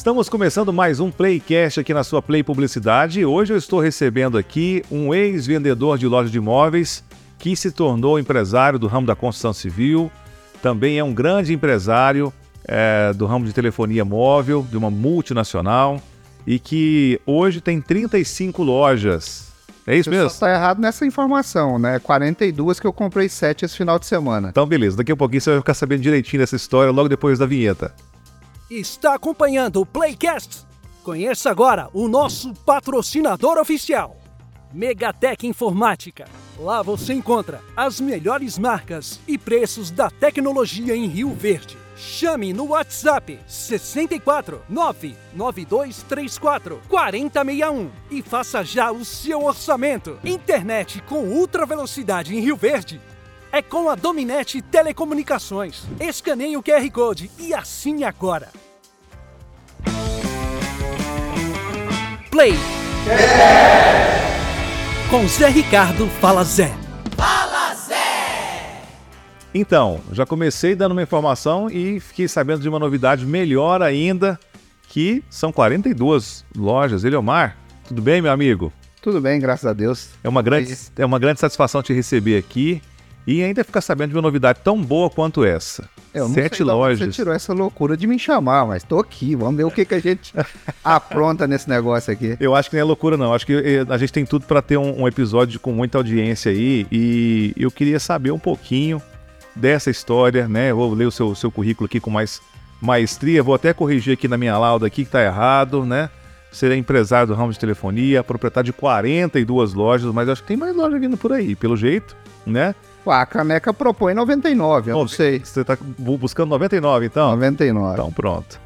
Estamos começando mais um Playcast aqui na sua Play Publicidade. Hoje eu estou recebendo aqui um ex-vendedor de loja de imóveis que se tornou empresário do ramo da construção civil, também é um grande empresário é, do ramo de telefonia móvel, de uma multinacional, e que hoje tem 35 lojas. É isso mesmo? Está errado nessa informação, né? 42 que eu comprei 7 esse final de semana. Então, beleza. Daqui a pouquinho você vai ficar sabendo direitinho dessa história logo depois da vinheta. Está acompanhando o Playcast? Conheça agora o nosso patrocinador oficial, Megatech Informática. Lá você encontra as melhores marcas e preços da tecnologia em Rio Verde. Chame no WhatsApp 64 99234 4061 e faça já o seu orçamento. Internet com ultra velocidade em Rio Verde é com a Dominete Telecomunicações. Escaneie o QR Code e assine agora. Play. Com Zé Ricardo Fala Zé. Então, já comecei dando uma informação e fiquei sabendo de uma novidade melhor ainda, que são 42 lojas. Eliomar, tudo bem, meu amigo? Tudo bem, graças a Deus. É uma grande, é uma grande satisfação te receber aqui e ainda ficar sabendo de uma novidade tão boa quanto essa. Eu não Sete sei lojas. Você tirou essa loucura de me chamar, mas tô aqui. Vamos ver o que, que a gente apronta nesse negócio aqui. Eu acho que não é loucura, não. Acho que eh, a gente tem tudo para ter um, um episódio com muita audiência aí. E eu queria saber um pouquinho dessa história, né? Eu vou ler o seu, seu currículo aqui com mais maestria. Vou até corrigir aqui na minha lauda aqui que tá errado, né? Você é empresário do ramo de telefonia, proprietário de 42 lojas, mas acho que tem mais loja vindo por aí, pelo jeito, né? A caneca propõe 99, eu não sei. Você tá bu- buscando 99, então? 99. Então, pronto.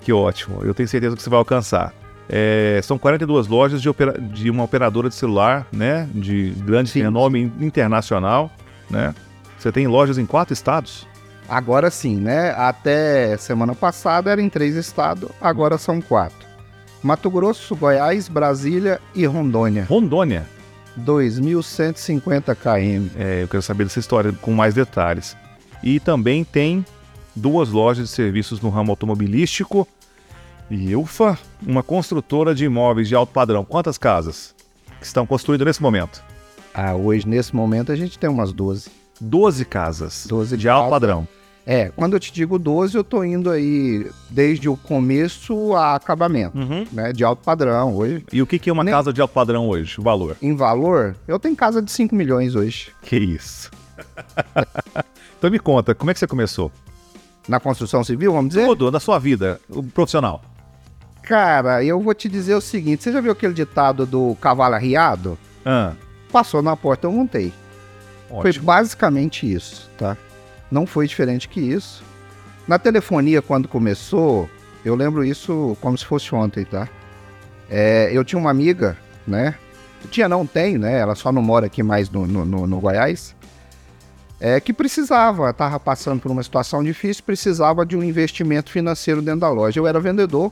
Que ótimo. Eu tenho certeza que você vai alcançar. É, são 42 lojas de, opera- de uma operadora de celular, né? De grande Sim. renome in- internacional, né? Você tem lojas em quatro estados? Agora sim, né? Até semana passada era em três estados, agora são quatro. Mato Grosso, Goiás, Brasília e Rondônia. Rondônia. 2.150 km. É, eu quero saber dessa história com mais detalhes. E também tem duas lojas de serviços no ramo automobilístico. E ufa, uma construtora de imóveis de alto padrão. Quantas casas que estão construídas nesse momento? Ah, hoje, nesse momento, a gente tem umas 12. 12 casas 12 de alto casas. padrão. É, quando eu te digo 12, eu tô indo aí desde o começo a acabamento, Uhum. né? De alto padrão hoje. E o que que é uma Ne- casa de alto padrão hoje? O valor? Em valor, eu tenho casa de 5 milhões hoje. Que isso. então me conta, como é que você começou? Na construção civil, vamos dizer? Tudo, na sua vida, o profissional. Cara, eu vou te dizer o seguinte: você já viu aquele ditado do cavalo arriado? Ah, Passou na porta, eu montei. Foi ótimo. basicamente isso, tá? Não foi diferente que isso. Na telefonia, quando começou, eu lembro isso como se fosse ontem, tá? É, eu tinha uma amiga, né? Tinha, não tem, né? Ela só não mora aqui mais no, no, no- Goiás. É, que precisava, tava passando por uma situação difícil, precisava de um investimento financeiro dentro da loja. Eu era vendedor,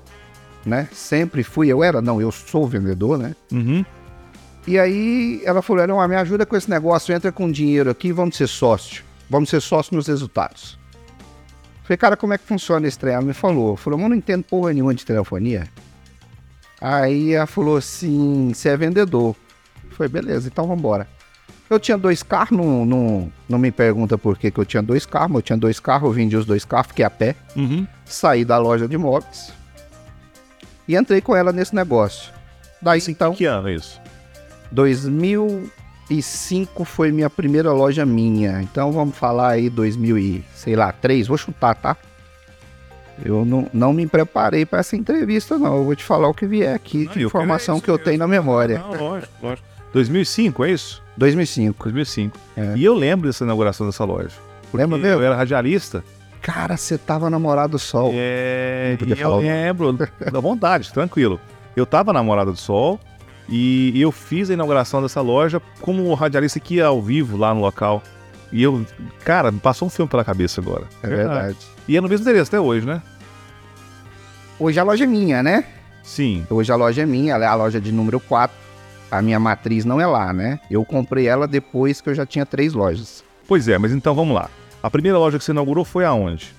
né? Sempre fui, eu era, não, eu sou vendedor, né? Uhum. E aí ela falou, Leon, me ajuda com esse negócio, entra com dinheiro aqui, vamos ser sócio. Vamos ser sócio nos resultados. Falei, cara, como é que funciona esse trem? Ela me falou, falou, mas não entendo porra nenhuma de telefonia. Aí ela falou assim, você é vendedor. Falei, beleza, então vamos embora. Eu tinha dois carros, não, não, não me pergunta por que, que eu tinha dois carros, mas eu tinha dois carros, eu vendi os dois carros, fiquei a pé, Uhum. saí da loja de imóveis e entrei com ela nesse negócio. Daí então... Que ano é isso? 2005 foi minha primeira loja minha. Então vamos falar aí 2000 e, sei lá, 3, vou chutar, tá? Eu não, não me preparei para essa entrevista não. Eu vou te falar o que vier aqui Não, de eu informação que eu isso tenho na memória. Não, lógico, lógico. 2005, é isso? 2005. 2005. É. E eu lembro dessa inauguração dessa loja. Lembra mesmo? Eu era radialista. Cara, você tava namorado do sol. É, falar eu nome. lembro, da vontade, tranquilo. Eu tava na Morada do Sol e eu fiz a inauguração dessa loja como radialista que ia ao vivo lá no local. E eu, cara, me passou um filme pela cabeça agora. É verdade. E é no mesmo endereço até hoje, né? Hoje a loja é minha, né? Sim. Hoje a loja é minha, ela é a loja de número 4. A minha matriz não é lá, né? Eu comprei ela depois que eu já tinha três lojas. Pois é, mas então vamos lá. A primeira loja que você inaugurou foi aonde?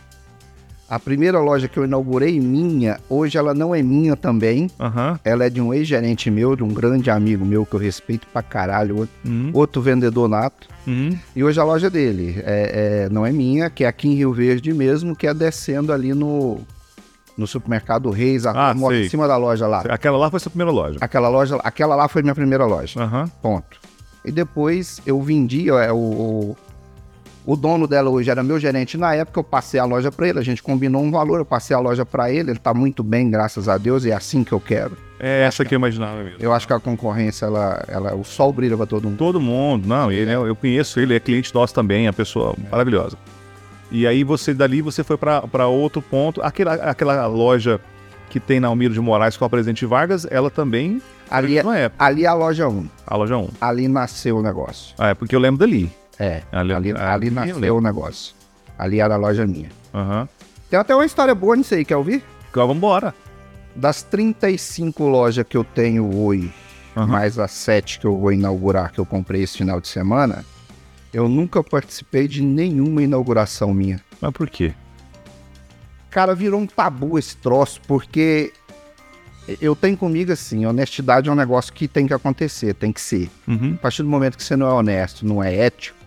A primeira loja que eu inaugurei minha, hoje ela não é minha também. Aham. Ela é de um ex-gerente meu, de um grande amigo meu que eu respeito pra caralho, outro, Uhum. outro vendedor nato. Uhum. E hoje a loja dele é, é- não é minha, que é aqui em Rio Verde mesmo, que é descendo ali no, no supermercado Reis, a, Ah, em cima da loja lá. Aquela lá foi sua primeira loja. Aquela loja, aquela lá foi minha primeira loja. Ponto. E depois eu vendi, é, o, o, o dono dela hoje era meu gerente na época, eu passei a loja para ele, a gente combinou um valor, eu passei a loja para ele, ele tá muito bem, graças a Deus, e é assim que eu quero. É essa que eu imaginava mesmo. Eu acho que a concorrência, ela, ela, o sol brilha para todo mundo. Todo mundo, não, ele, é- eu conheço ele, é cliente nosso também, é uma pessoa maravilhosa. E aí você dali você foi para outro ponto, aquela, aquela loja que tem na Almiro de Moraes com a Presidente Vargas, ela também Ali, é- não é ali é a loja 1, a loja 1. ali nasceu o negócio. Ah, é porque eu lembro dali. É, Ali- ali, ali, ali eu nasceu o negócio. Ali era a loja minha. Aham. Tem até uma história boa nisso aí, quer ouvir? Então vamos embora. Das 35 lojas que eu tenho hoje, Aham. mais as 7 que eu vou inaugurar, que eu comprei esse final de semana, eu nunca participei de nenhuma inauguração minha. Mas por quê? Cara, virou um tabu esse troço, porque eu tenho comigo assim, honestidade é um negócio que tem que acontecer, tem que ser. Uhum. A partir do momento que você não é honesto, não é ético.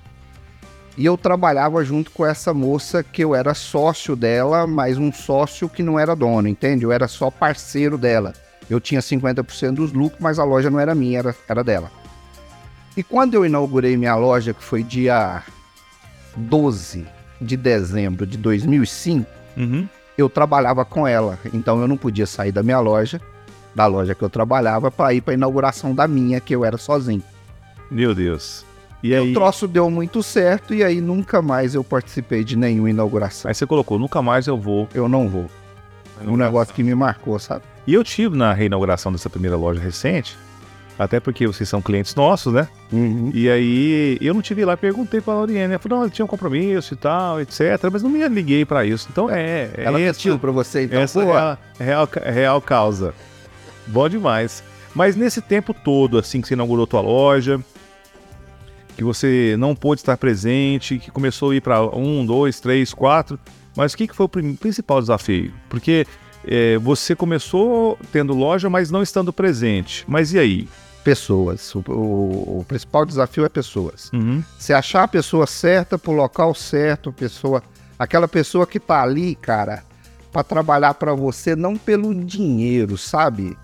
E eu trabalhava junto com essa moça que eu era sócio dela, mas um sócio que não era dono, entende? Eu era só parceiro dela. Eu tinha 50% dos lucros, mas a loja não era minha, era, era dela. E quando eu inaugurei minha loja, que foi dia 12 de dezembro de 2005, Uhum. eu trabalhava com ela. Então eu não podia sair da minha loja, da loja que eu trabalhava, para ir para a inauguração da minha, que eu era sozinho. Meu Deus. E aí? O troço deu muito certo e aí nunca mais eu participei de nenhuma inauguração. Aí você colocou, nunca mais eu vou. Eu não vou. Um negócio que me marcou, sabe? E eu tive na reinauguração dessa primeira loja recente, até porque vocês são clientes nossos, né? E aí eu não tive lá, perguntei pra Lauriane, ela falou, não, ela tinha um compromisso e tal, etc, mas não me liguei pra isso. Então é, é Ela essa, mentiu pra você, então, essa pô, é a real, é real causa. Bom demais. Mas nesse tempo todo, assim, que você inaugurou tua loja, que você não pôde estar presente, que começou a ir para um, dois, três, quatro, mas o que, que foi o principal desafio? Porque é, você começou tendo loja, mas não estando presente. Mas e aí? pessoas. O, o- o principal desafio é pessoas. Uhum. Você achar a pessoa certa pro local certo, pessoa, aquela pessoa que tá ali, cara, pra trabalhar pra você não pelo dinheiro, sabe?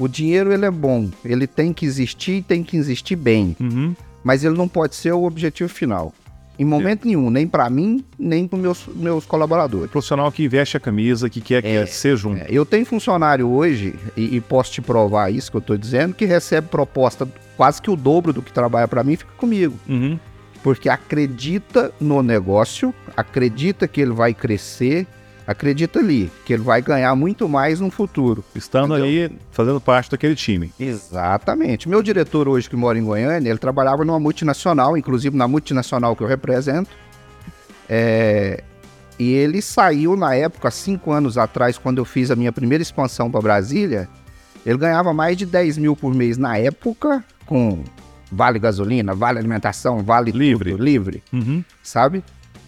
O dinheiro ele é bom, ele tem que existir e tem que existir bem, Uhum. Mas ele não pode ser o objetivo final. Em momento nenhum, nem pra mim, nem pros meus, meus colaboradores. Profissional que veste a camisa, que quer, É, que ser junto. É, eu tenho funcionário hoje, e, e posso te provar isso que eu tô dizendo, que recebe proposta quase que o dobro do que trabalha pra mim fica comigo. Uhum. porque acredita no negócio, acredita que ele vai crescer, acredita ali que ele vai ganhar muito mais no futuro. Estando aí, fazendo parte daquele time. Exatamente. Meu diretor hoje que mora em Goiânia, ele trabalhava numa multinacional, inclusive na multinacional que eu represento. É, E ele saiu na época, há cinco anos atrás, quando eu fiz a minha primeira expansão para Brasília, ele ganhava mais de 10 mil por mês na época, com vale gasolina, vale alimentação, vale Livre. tudo, livre. Uhum. sabe?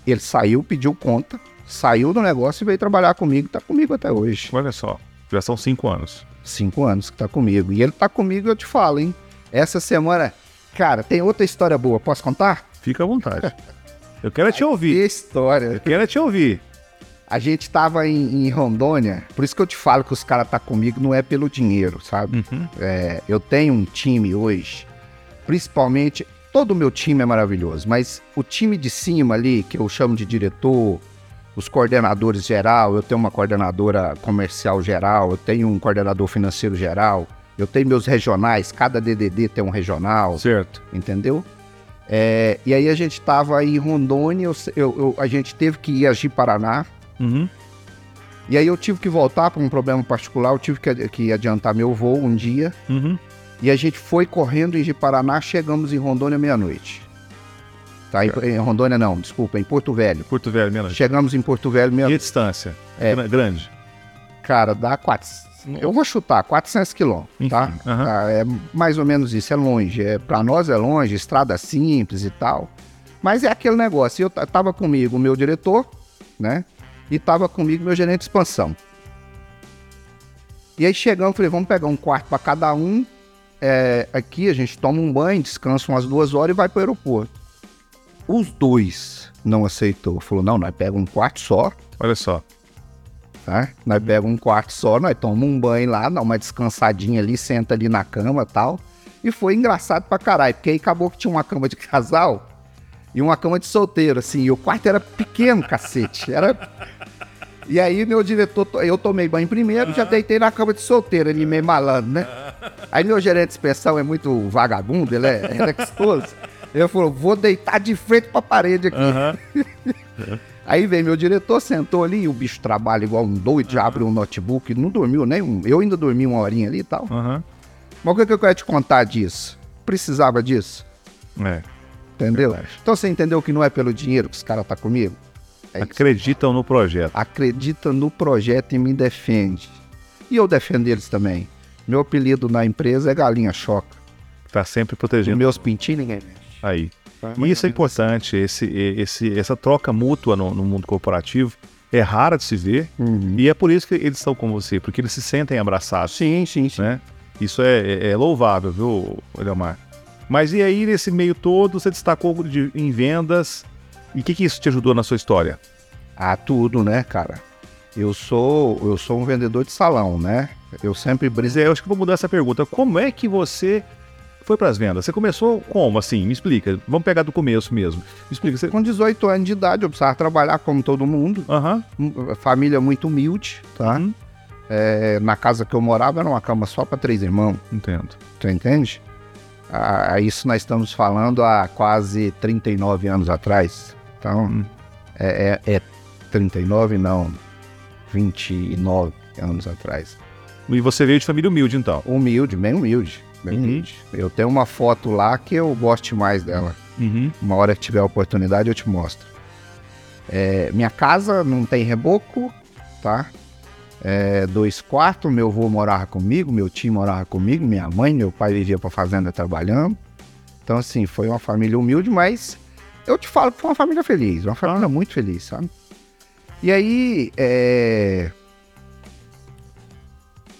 Ele saiu, pediu conta, saiu do negócio e veio trabalhar comigo, tá comigo até hoje. Olha só, já são cinco anos. Cinco anos que tá comigo. E ele tá comigo, eu te falo, hein? Essa semana, cara, tem outra história boa, posso contar? Fica à vontade. Eu quero te Que ouvir. Eu história. quero é te ouvir. A gente tava em, em Rondônia, por isso que eu te falo que os caras tá comigo não é pelo dinheiro, sabe? Uhum. É, eu tenho um time hoje, principalmente, todo o meu time é maravilhoso, mas o time de cima ali, que eu chamo de diretor, os coordenadores geral, eu tenho uma coordenadora comercial geral, eu tenho um coordenador financeiro geral, eu tenho meus regionais, cada DDD tem um regional, Certo. entendeu? É, e aí a gente tava em Rondônia, eu- eu- eu- a gente teve que ir a Ji-Paraná, Uhum. e aí eu tive que voltar por um problema particular, eu tive que, que adiantar meu voo um dia, Uhum. e a gente foi correndo em Ji-Paraná, chegamos em Rondônia meia-noite. Tá, em, em Rondônia não, desculpa, em Porto Velho. Porto Velho, menos. Chegamos em Porto Velho E meia a distância? É. Gra- Grande. Cara, dá 400. Eu vou chutar, 400 quilômetros, tá? Tá, É mais ou menos isso, é longe. É, pra nós é longe, estrada simples e tal. Mas é aquele negócio. Eu tava comigo o meu diretor, né? E tava comigo meu gerente de expansão. E aí chegamos, falei, vamos pegar um quarto para cada um. É, aqui a gente toma um banho, descansa umas duas horas e vai para o aeroporto. Os dois não aceitou. Falou, não, nós pegamos um quarto só, Olha só. tá? Nós pegamos um quarto só, nós tomamos um banho lá, dá uma descansadinha ali, senta ali na cama e tal. E foi engraçado pra caralho, porque aí acabou que tinha uma cama de casal e uma cama de solteiro, assim. E o quarto era pequeno, cacete. Era. E aí meu diretor, eu tomei banho primeiro, já deitei na cama de solteiro, ele meio malandro, né? Aí meu gerente de inspeção é muito vagabundo, ele é, ele é gostoso. Ele falou, vou deitar de frente pra parede aqui. Aí veio meu diretor, sentou ali, e o bicho trabalha igual um doido, já abre um notebook, não dormiu nem um. Eu ainda dormi uma horinha ali e tal. Aham. Mas o que que eu quero te contar disso? Precisava disso, É. entendeu? Então você entendeu que não é pelo dinheiro que os caras tá comigo? É isso. Acreditam no projeto. Acredita no projeto e me defende. E eu defendo eles também. Meu apelido na empresa é Galinha Choca. Tá sempre Os protegendo. meus pintinhos ninguém mexe. Aí. E isso é importante, esse, esse, essa troca mútua no, no mundo corporativo é rara de se ver Uhum. e é por isso que eles estão com você, porque eles se sentem abraçados, Sim, sim, sim. né? Isso é, é- é louvável, viu, Eliomar? Mas e aí, nesse meio todo, você destacou de- em vendas, e o que, que isso te ajudou na sua história? Ah, tudo, né, cara? Eu sou, eu sou um vendedor de salão, né? Eu sempre brisei. eu acho que vou mudar essa pergunta. Como é que você foi para as vendas? Você começou como, assim? Me explica. Vamos pegar do começo mesmo. Me explica. Você... Com 18 anos de idade, eu precisava trabalhar como todo mundo. Aham. Um- Família muito humilde, tá? Uhum. É, na casa que eu morava era uma cama só para três irmãos. Entendo. Tu entende? Ah, isso nós estamos falando há quase 39 anos atrás. Então, Hum. é, é, é 39, não, 29 anos atrás. E você veio de família humilde, então. Humilde, bem humilde. Uhum. Eu tenho uma foto lá que eu gosto mais dela. Uhum. Uma hora que tiver a oportunidade eu te mostro. É, minha casa não tem reboco, tá? É, dois quartos, meu avô morava comigo, meu tio morava comigo, minha mãe, meu pai vivia pra fazenda trabalhando. Então, assim, foi uma família humilde, mas eu te falo que foi uma família feliz, uma família muito feliz, sabe? E aí, é...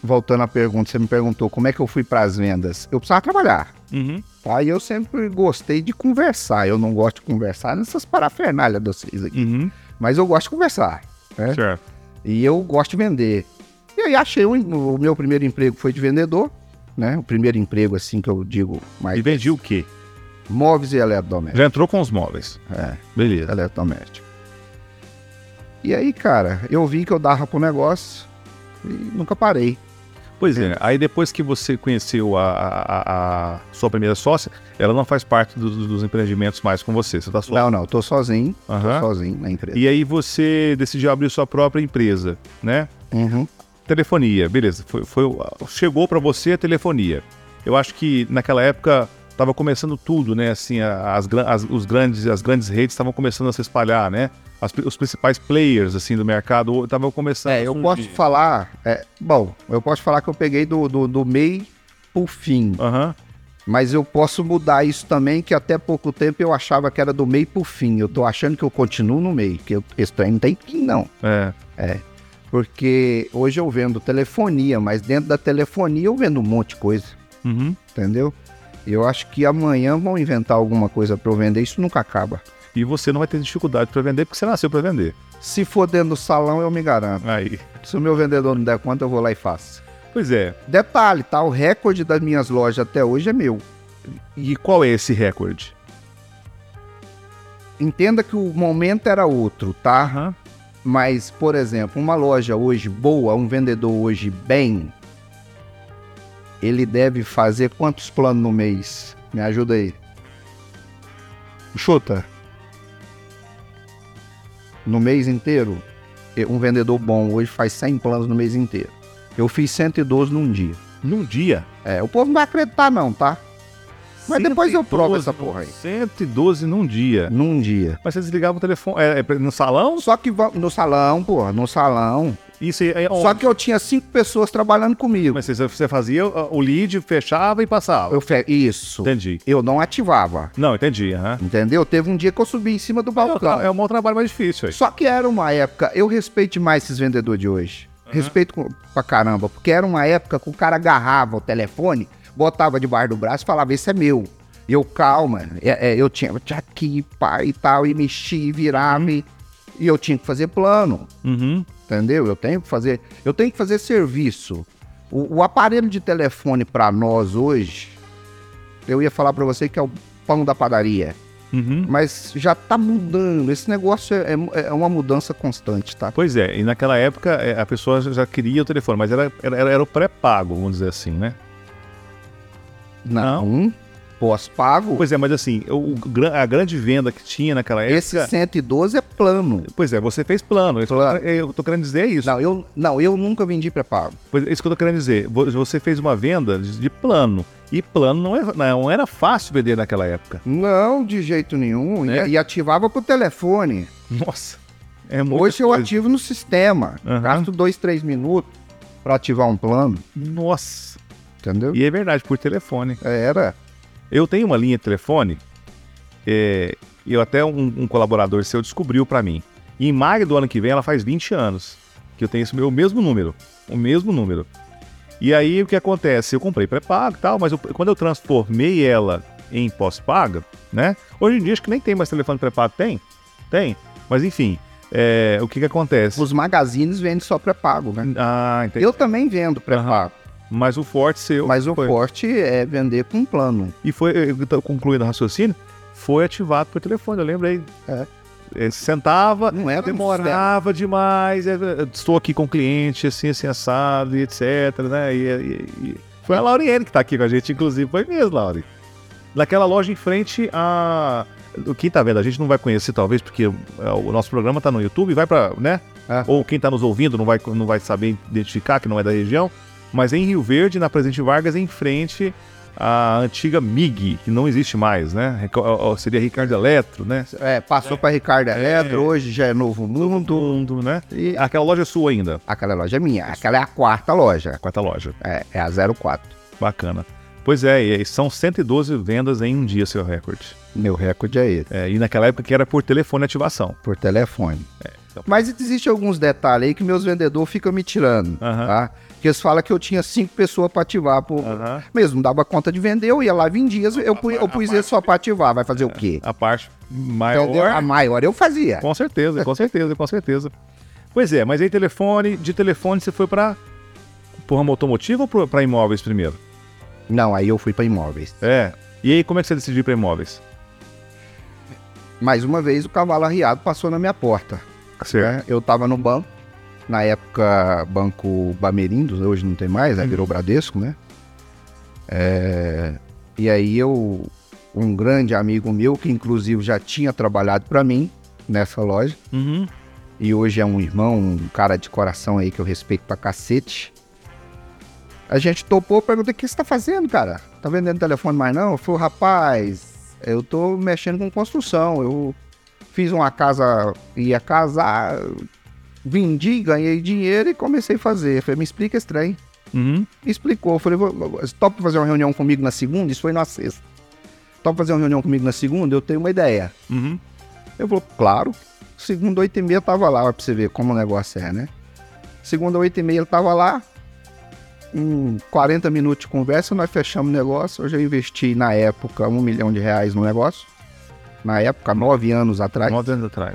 voltando à pergunta, você me perguntou como é que eu fui para as vendas. Eu precisava trabalhar. Uhum. Tá? E eu sempre gostei de conversar. Eu não gosto de conversar nessas parafernálias de vocês aqui. Uhum. Mas eu gosto de conversar. né? Certo. E eu gosto de vender. E aí achei um- o meu primeiro emprego foi de vendedor. Né? O primeiro emprego, assim, que eu digo mais. E vendi o quê? Móveis e eletrodomésticos. Já entrou com os móveis. É, Beleza. eletrodoméstico. E aí, cara, eu vi que eu dava pro negócio e nunca parei. Pois é, aí depois que você conheceu a, a- a- sua primeira sócia, ela não faz parte dos, dos empreendimentos mais com você, você tá só. Não, não, eu tô sozinho. Aham. Tô sozinho na empresa. E aí você decidiu abrir sua própria empresa, né? Uhum. Telefonia, beleza. Foi, foi- chegou para você a telefonia. Eu acho que naquela época estava começando tudo, né? Assim, as, as- os grandes, as grandes redes estavam começando a se espalhar, né? As os principais players assim do mercado estavam começando. É, eu posso falar. é, bom, eu posso falar que eu peguei do, do, do meio pro fim. Aham. Mas eu posso mudar isso também, que até pouco tempo eu achava que era do meio pro fim. Eu tô achando que eu continuo no meio, que eu, esse trem não tem fim, não. É. Porque hoje eu vendo telefonia, mas dentro da telefonia eu vendo um monte de coisa, Uhum. entendeu? Eu acho que amanhã vão inventar alguma coisa pra eu vender, isso nunca acaba. E você não vai ter dificuldade para vender porque você nasceu para vender. Se for dentro do salão, eu me garanto. Aí. Se o meu vendedor não der conta, eu vou lá e faço. Pois é. Detalhe, tá? O recorde das minhas lojas até hoje é meu. E qual é esse recorde? Entenda que o momento era outro, tá? Aham. Mas, por exemplo, uma loja hoje boa, um vendedor hoje bem, ele deve fazer quantos planos no mês? Me ajuda aí. Chuta. No mês inteiro, um vendedor bom hoje faz 100 planos no mês inteiro. Eu fiz 112 num dia. Num dia. É, o povo não vai acreditar não, tá? Mas depois eu provo essa porra aí. 112 num dia. Num dia. Mas você desligava o telefone. É, é no salão? Só que no salão, porra, no salão, Isso é é Só que eu tinha cinco pessoas trabalhando comigo. Mas você, fazia o lead, fechava e passava. Eu fe... Isso. Entendi. Eu não ativava. Não, entendi. aham. Entendeu? Teve um dia que eu subi em cima do balcão. É um mau trabalho mais difícil. aí. Só que era uma época, eu respeito demais esses vendedores de hoje. Respeito com- pra caramba, porque era uma época que o cara agarrava o telefone, botava debaixo do braço e falava, esse é meu. E eu, calma, é- é, eu tinha, aqui, pá e tal, e mexia, e virava, e, e eu tinha que fazer plano, Uhum. Entendeu? Eu tenho que fazer, eu tenho que fazer serviço. O, o aparelho de telefone pra nós hoje, eu ia falar pra você que é o pão da padaria. Uhum. Mas já tá mudando. Esse negócio é, é- é uma mudança constante, tá? Pois é, e naquela época é, a pessoa já queria o telefone, mas era, era, era o pré-pago, vamos dizer assim, né? Não. Pós-pago. Pois é, mas assim, o, a grande venda que tinha naquela época. Esse 112 é plano. Pois é, você fez plano. Eu tô, eu tô querendo dizer isso. Não, eu, não, eu nunca vendi pré-pago. Pois é isso que eu tô querendo dizer. Vo- Você fez uma venda de, plano. E plano não, é, não era fácil vender naquela época. Não, de jeito nenhum. E- É? E, ativava pro telefone. Nossa. É Hoje eu coisa. ativo no sistema. Aham. Gasto dois, três minutos pra ativar um plano. Nossa. Entendeu? E é verdade, por telefone. Era. Eu tenho uma linha de telefone, é, e eu até um, um colaborador seu descobriu pra mim. E em maio do ano que vem ela faz 20 anos que eu tenho esse meu o mesmo número, o mesmo número. E aí o que acontece? Eu comprei pré-pago e tal, mas eu- quando eu transformei ela em pós-paga, né? Hoje em dia acho que nem tem mais telefone pré-pago, tem? Tem. Mas enfim, é, o que que acontece? Os magazines vendem só pré-pago, né? Ah, entendi. Eu também vendo pré-pago. Mas o forte seu. Mas o foi- forte é vender com plano. E foi, concluindo o raciocínio, foi ativado por telefone, eu lembrei. É. É, sentava, Não era um demorava demais, é, é, estou aqui com o cliente, assim, assim, assado, e etc, né? E, e- e- foi a Lauriane que tá aqui com a gente, inclusive, foi mesmo, Lauri. Naquela loja em frente a... Quem tá vendo, a gente não vai conhecer, talvez, porque o nosso programa tá no YouTube, vai pra, né? É. Ou quem tá nos ouvindo não vai, não vai saber identificar, que não é da região. Mas em Rio Verde, na Presidente Vargas, em frente à antiga MIG, que não existe mais, né? Seria Ricardo Eletro, né? É, passou pra Ricardo Eletro, hoje já é Novo Mundo. Mundo, né? E Aquela loja é sua ainda, aquela loja é minha. Aquela é a quarta loja. quarta loja. É, é a 04. Bacana. Pois é, e são 112 vendas em um dia, seu recorde. Meu recorde é esse, É, e naquela época que era por telefone ativação. por telefone. então- Mas existem alguns detalhes aí que meus vendedores ficam me tirando, Aham. tá? Que eles falam que eu tinha cinco pessoas pra ativar. Por... Aham. Mesmo, dava conta de vender, eu ia lá, vendia, eu, pu- eu pus ele só pra ativar. Vai fazer o quê? A parte maior. Entendeu? A maior eu fazia. Com certeza, com certeza, com certeza. Pois é, mas aí telefone, de telefone você foi para pro ramo automotivo ou pra imóveis primeiro? Não, aí eu fui pra imóveis. É. E aí como é que você decidiu pra imóveis? Mais uma vez, o cavalo arriado passou na minha porta. né? Eu tava no banco, na época, Banco Bamerindos, hoje não tem mais, né? virou Bradesco, né? É, E aí eu, um grande amigo meu, que inclusive já tinha trabalhado para mim nessa loja, Uhum. e hoje é um irmão, um cara de coração aí que eu respeito pra cacete. A gente topou, perguntei, o que você tá fazendo, cara? Tá vendendo telefone mais não? Eu falei, rapaz, eu tô mexendo com construção, eu fiz uma casa, ia casar, vendi, ganhei dinheiro e comecei a fazer. Eu falei, me explica esse trem. Uhum. Me explicou, eu falei, "Vou- vou- topa fazer uma reunião comigo na segunda? Isso foi na sexta. Topa fazer uma reunião comigo na segunda? Eu tenho uma ideia. Uhum. Eu falou, claro. Segunda, oito e meia, tava lá, pra você ver como o negócio é, né? Segunda, oito e meia, ele tava lá. Em 40 minutos de conversa, nós fechamos o negócio. Eu já investi, na época, um milhão de reais no negócio. Na época, nove anos atrás. Nove anos atrás.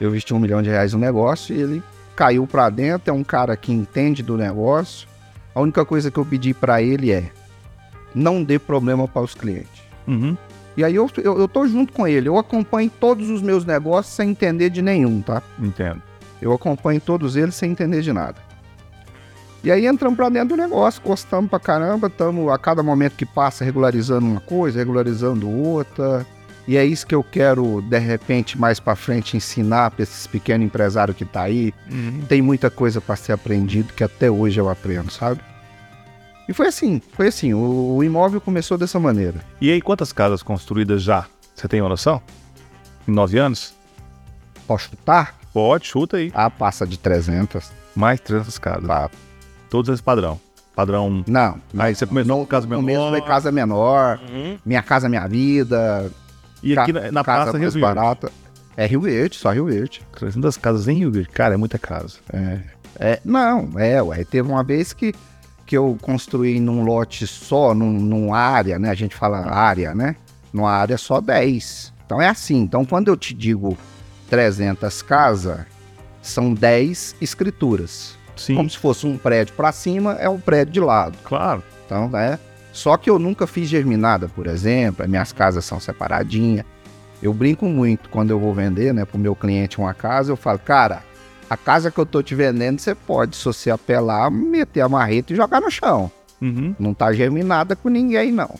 Eu investi um milhão de reais no negócio e ele caiu pra dentro. É um cara que entende do negócio. A única coisa que eu pedi pra ele é não dê problema para os clientes. Uhum. E aí eu, eu, eu tô junto com ele. Eu acompanho todos os meus negócios sem entender de nenhum, tá? Entendo. Eu acompanho todos eles sem entender de nada. E aí entramos pra dentro do negócio, gostamos pra caramba, estamos a cada momento que passa regularizando uma coisa, regularizando outra. E é isso que eu quero, de repente, mais pra frente, ensinar pra esses pequenos empresários que tá aí. Uhum. Tem muita coisa pra ser aprendido que até hoje eu aprendo, sabe? E foi assim, foi assim. O, o imóvel começou dessa maneira. E aí, quantas casas construídas já? Você tem uma noção? Em nove anos? Posso chutar? Pode, chuta aí. Ah, passa de 300. Mais 300 casas. Tá. Todos esse padrão. Padrão. Não, Aí você começou com casa no começo menor. foi casa menor, Uhum. minha casa minha vida, E aqui ca- na, na casa praça mais Rio Verde. barata. É Rio Verde, só Rio Verde. 300 casas em Rio Verde. Cara, é muita casa. É, é, não, é, ué. Teve uma vez que, que eu construí num lote só, num, num área, né? A gente fala área, né? Numa área só 10. Então é assim. Então quando eu te digo 300 casas, são 10 escrituras. Sim, Como se fosse um prédio para cima, é um prédio de lado. claro. Então, né? Só que eu nunca fiz germinada, por exemplo. as Minhas casas são separadinhas. Eu brinco muito quando eu vou vender, né, pro meu cliente uma casa. Eu falo, cara, a casa que eu tô te vendendo, você pode, se você apelar, meter a marreta e jogar no chão. Uhum. Não tá germinada com ninguém, não.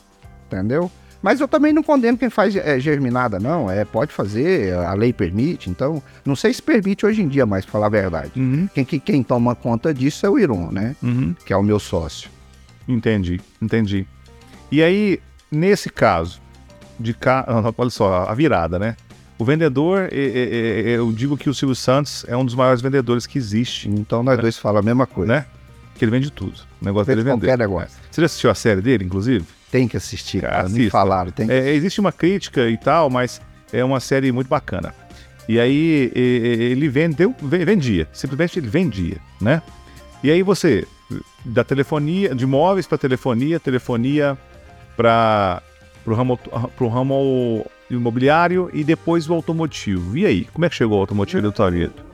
Entendeu? Mas eu também não condeno quem faz é, germinada, não. É, pode fazer, a lei permite. Então, não sei se permite hoje em dia, mas pra falar a verdade. Uhum. Quem, quem, quem toma conta disso é o Iron, né? Uhum. Que é o meu sócio. Entendi, entendi. E aí, nesse caso, de cá, olha só, a virada, né? O vendedor, é- é- é- eu digo que o Silvio Santos é um dos maiores vendedores que existe, Então nós dois falamos a mesma coisa. né? Que ele vende tudo. O negócio Vende dele é vender. qualquer negócio. Você já assistiu a série dele, inclusive? Tem que assistir, cara. Me falaram. Tem que... É, existe uma crítica e tal, mas é uma série muito bacana. E aí ele vendeu, ve- vendia, simplesmente ele vendia, né? E aí você da telefonia, de móveis para telefonia, telefonia para o ramo, pro ramo imobiliário e depois o automotivo. E aí, como é que chegou o automotivo, doutor Arito?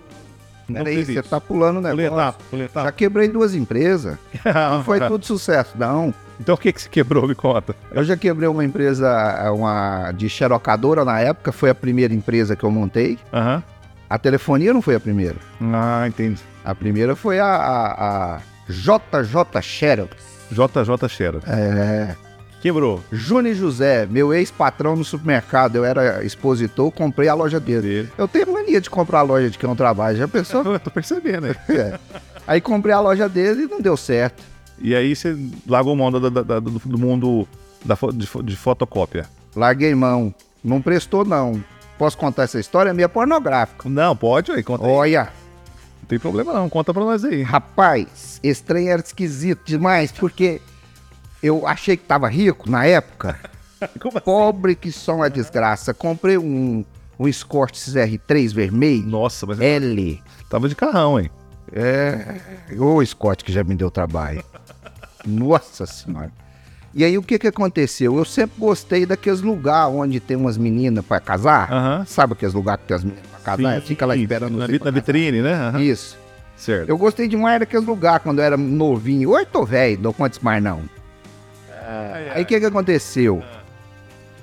Peraí, você tá pulando o Pula negócio. etapa, pula etapa. Já quebrei duas empresas. Não foi tudo sucesso, não. Então o que que se quebrou, me conta? Eu já quebrei uma empresa uma de xerocadora na época, foi a primeira empresa que eu montei. Aham. A telefonia não foi a primeira. Ah, entendi. A primeira foi a, a, a JJ Xerox. JJ Xerox. É, Quebrou. Júnior José, meu ex-patrão no supermercado, eu era expositor, comprei a loja dele. Dele. Eu tenho mania de comprar a loja de quem eu trabalho, já pensou? Eu tô percebendo aí. É. Aí comprei a loja dele e não deu certo. E aí você largou mão da- do, do mundo da, de, de fotocópia. Larguei mão. Não prestou, não. Posso contar essa história? É meio pornográfica. Não, pode aí, conta aí. Olha, Não tem problema não, conta pra nós aí. rapaz, esse trem era esquisito demais, porque eu achei que tava rico na época. Como assim? Pobre que só uma desgraça. Comprei um, um Escort R3 vermelho, Nossa, mas L. tava de carrão, hein? É. Ô, Scott, que já me deu trabalho. Nossa Senhora. E aí, o que que aconteceu? Eu sempre gostei daqueles lugares onde tem umas meninas pra casar. Aham. Sabe aqueles lugares que tem as meninas pra casar? Fica lá esperando na, na vitrine, né? Aham. Isso. Certo. Eu gostei demais daqueles lugares quando eu era novinho. Hoje tô velho, conta disso mais não. Aí o que que aconteceu?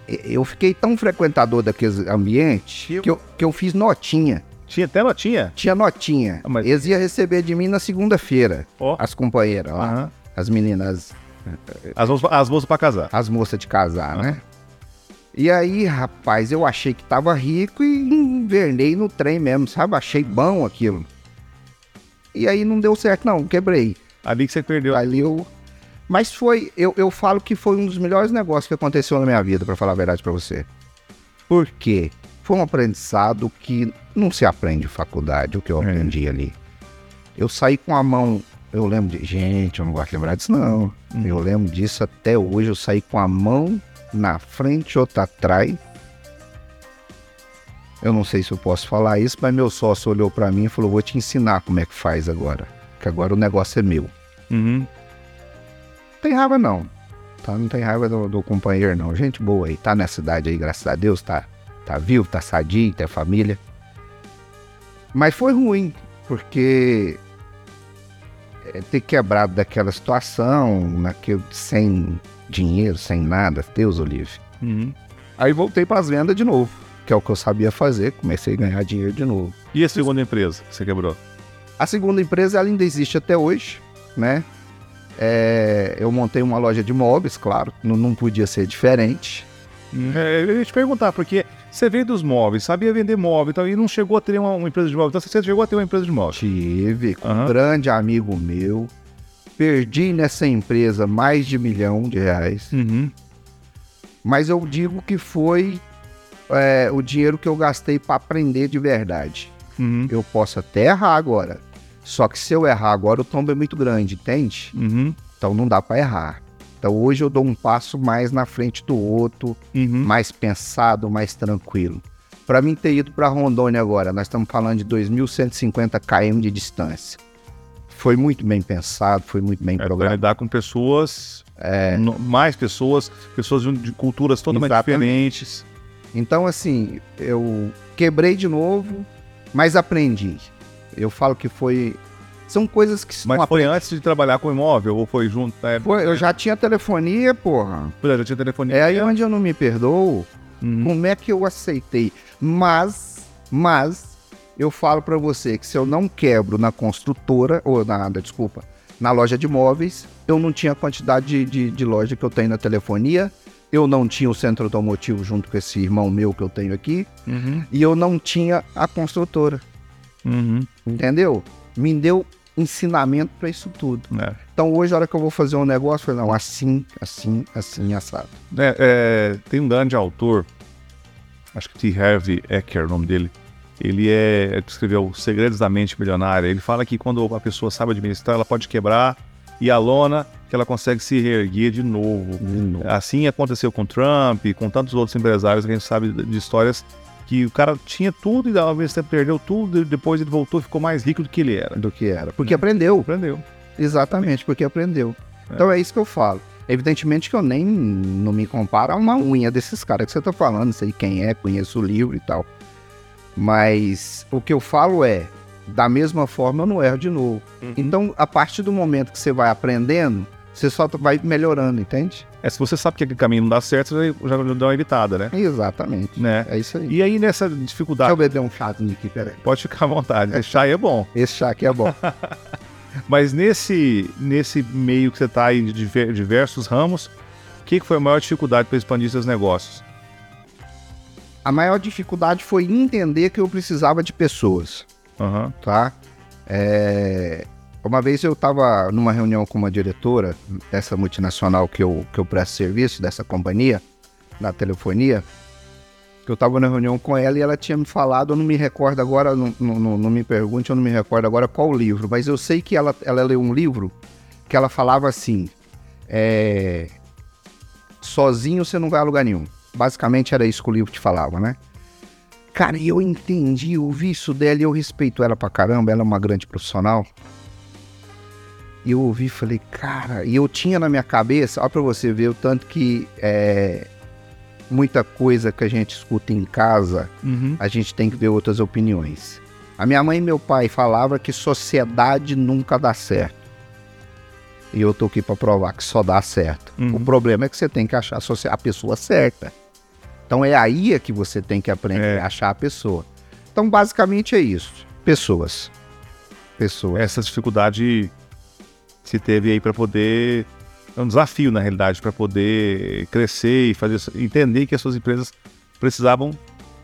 E- Eu fiquei tão frequentador daqueles ambientes que eu, que eu fiz notinha. Tinha até notinha? Tinha notinha. Ah, mas- Eles iam receber de mim na segunda-feira. Ó. As companheiras lá. Aham. As meninas, As bolsas, as bolsas pra casar. as moças de casar, né? E aí, rapaz, eu achei que tava rico e invernei no trem mesmo, sabe? Achei bom aquilo. E aí não deu certo, não, quebrei. Ali que você perdeu. Ali eu. Mas foi, eu, eu falo que foi um dos melhores negócios que aconteceu na minha vida, pra falar a verdade pra você. Por quê? Foi um aprendizado que não se aprende em faculdade, o que eu É. aprendi ali. Eu saí com a mão. Eu lembro de. Gente, eu não gosto de lembrar disso, não. Uhum. Eu lembro disso até hoje. Eu saí com a mão na frente, outra atrás. Eu não sei se eu posso falar isso, mas meu sócio olhou pra mim e falou: Vou te ensinar como é que faz agora. Que agora o negócio é meu. Uhum. tem raiva não. Tá? Não tem raiva do, do companheiro, não. Gente boa aí, tá nessa cidade aí, graças a Deus, tá, tá vivo, tá sadio, tem família. Mas foi ruim, porque ter quebrado daquela situação, naquele, sem dinheiro, sem nada, Deus o livre. Uhum. Aí voltei para as vendas de novo, que é o que eu sabia fazer, comecei a ganhar dinheiro de novo. E a segunda empresa que você quebrou? A segunda empresa ela ainda existe até hoje, né? É, eu montei uma loja de móveis, claro, não, não podia ser diferente. É, eu ia te perguntar, porque você veio dos móveis, sabia vender móvel e tal, e não chegou a ter uma, uma empresa de móvel. Então você chegou a ter uma empresa de móvel. Tive com Aham. um grande amigo meu, perdi nessa empresa mais de milhão de reais, Uhum. mas eu digo que foi é, o dinheiro que eu gastei para aprender de verdade. Uhum. Eu posso até errar agora, Só que se eu errar agora, o tombo é muito grande, entende? Uhum. Então não dá para errar. Então hoje eu dou um passo mais na frente do outro, Uhum. mais pensado, mais tranquilo. Para mim ter ido para Rondônia agora, nós estamos falando de 2.150 km de distância. Foi muito bem pensado, foi muito bem É, programado. lidar com pessoas, no- mais pessoas, pessoas de, de culturas totalmente Exatamente. diferentes. Então, assim, eu quebrei de novo, mas aprendi. Eu falo que foi. São coisas que Mas foi antes de trabalhar com imóvel ou foi junto? É, Foi, eu já tinha telefonia, porra. Pois é, já tinha telefonia. É aí onde eu não me perdoo. Uhum. Como é que eu aceitei? Mas, mas, eu falo pra você que se eu não quebro na construtora, ou na, desculpa, na loja de móveis, eu não tinha a quantidade de, de, de loja que eu tenho na telefonia, eu não tinha o centro automotivo junto com esse irmão meu que eu tenho aqui, Uhum. e eu não tinha a construtora, Uhum. entendeu? Me deu ensinamento pra isso tudo. É. Então hoje, a hora que eu vou fazer um negócio, eu falei, não, assim, assim, assim, assado. É, é, tem um grande autor, acho que T. Harvey Eker, o nome dele. Ele é, é que escreveu Os Segredos da Mente Milionária. Ele fala que quando a pessoa sabe administrar, ela pode quebrar e a lona que ela consegue se reerguer de novo. Assim aconteceu com Trump, com tantos outros empresários que a gente sabe de histórias que o cara tinha tudo e ao mesmo tempo perdeu tudo, e depois ele voltou e ficou mais rico do que ele era. Do que era. Porque aprendeu. Aprendeu. Exatamente, porque aprendeu. Então é isso que eu falo. Evidentemente que eu nem não me comparo a uma unha desses caras que você tá falando, sei quem é, conheço o livro e tal. Mas o que eu falo é, da mesma forma eu não erro de novo. Então, a partir do momento que você vai aprendendo, você só vai melhorando, entende? É, se você sabe que aquele caminho não dá certo, você já dá uma evitada, né? Exatamente. né? É isso aí. E aí nessa Deixa dificuldade, eu beber um chazinho aqui, peraí. pode ficar à vontade, esse chá aí é bom. Esse chá aqui é bom. Mas nesse, nesse meio que você está aí de diver- diversos ramos, o que, foi a maior dificuldade para expandir seus negócios? a maior dificuldade foi entender que eu precisava de pessoas. Aham. tá? É, Uma vez eu estava numa reunião com uma diretora dessa multinacional que eu, que eu presto serviço, dessa companhia, na telefonia, eu estava na reunião com ela e ela tinha me falado, eu não me recordo agora, não, não, não- me pergunte, eu não me recordo agora qual livro, mas eu sei que ela, ela leu um livro que ela falava assim, é, sozinho você não vai a lugar nenhum. Basicamente era isso que o livro te falava, né? Cara, eu entendi, eu vi isso dela e eu respeito ela pra caramba, ela é uma grande profissional. E eu ouvi e falei, cara, e eu tinha na minha cabeça, ó pra você ver o tanto que é, muita coisa que a gente escuta em casa, Uhum. a gente tem que ver outras opiniões. A minha mãe e meu pai falavam que sociedade nunca dá certo. E eu tô aqui pra provar que só dá certo. Uhum. O problema é que você tem que achar a pessoa certa. Então é aí é que você tem que aprender É. a achar a pessoa. Então basicamente é isso. Pessoas. Pessoas. Essa dificuldade se teve aí para poder. É um desafio, na realidade, para poder crescer e fazer entender que as suas empresas precisavam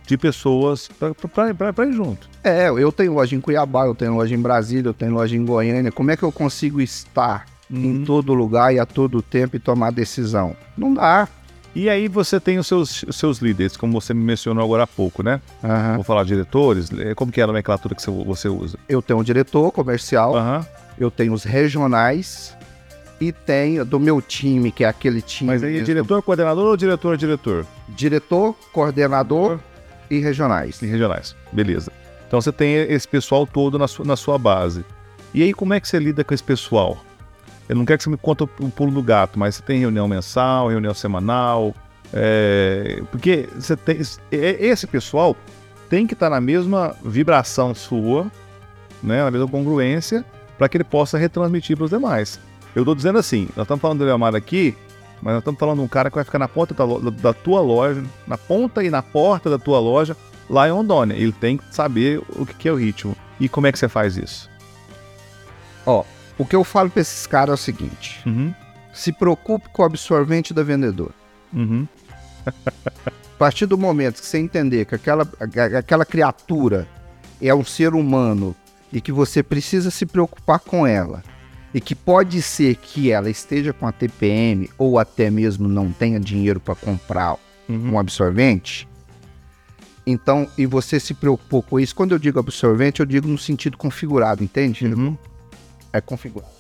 de pessoas para ir junto. É, eu tenho loja em Cuiabá, eu tenho loja em Brasília, eu tenho loja em Goiânia. Como é que eu consigo estar em Uhum. todo lugar e a todo tempo e tomar decisão? Não dá. E aí você tem os seus, os seus líderes, como você me mencionou agora há pouco, né? Aham. Vou falar diretores, eh, como que é a nomenclatura que você- usa? Eu tenho um diretor comercial, Aham. Eu tenho os regionais e tenho do meu time, que é aquele time. Mas aí é mesmo. diretor, coordenador ou diretor, diretor? Diretor, coordenador e regionais. Em regionais. Beleza. Então você tem esse pessoal todo na sua, na sua base. E aí como é que você lida com esse pessoal? Eu não quero que você me conte o pulo do gato, mas você tem reunião mensal, reunião semanal, é, porque você tem é- esse pessoal tem que estar na mesma vibração sua, né, na mesma congruência, para que ele possa retransmitir para os demais. Eu estou dizendo assim, nós estamos falando do Leomar aqui, mas nós estamos falando de um cara que vai ficar na ponta da, da tua loja, na ponta e na porta da tua loja, lá em Rondônia. Ele tem que saber o que é o ritmo. E como é que você faz isso? Ó, o que eu falo pra esses caras é o seguinte: Uhum, se preocupe com o absorvente da vendedora. uhum, A partir do momento que você entender que aquela, aquela criatura é um ser humano e que você precisa se preocupar com ela, e que pode ser que ela esteja com a TPM ou até mesmo não tenha dinheiro para comprar uhum. um absorvente, Então, e você se preocupou com isso. Quando eu digo absorvente, eu digo no sentido configurado, entende? Uhum. É configurado.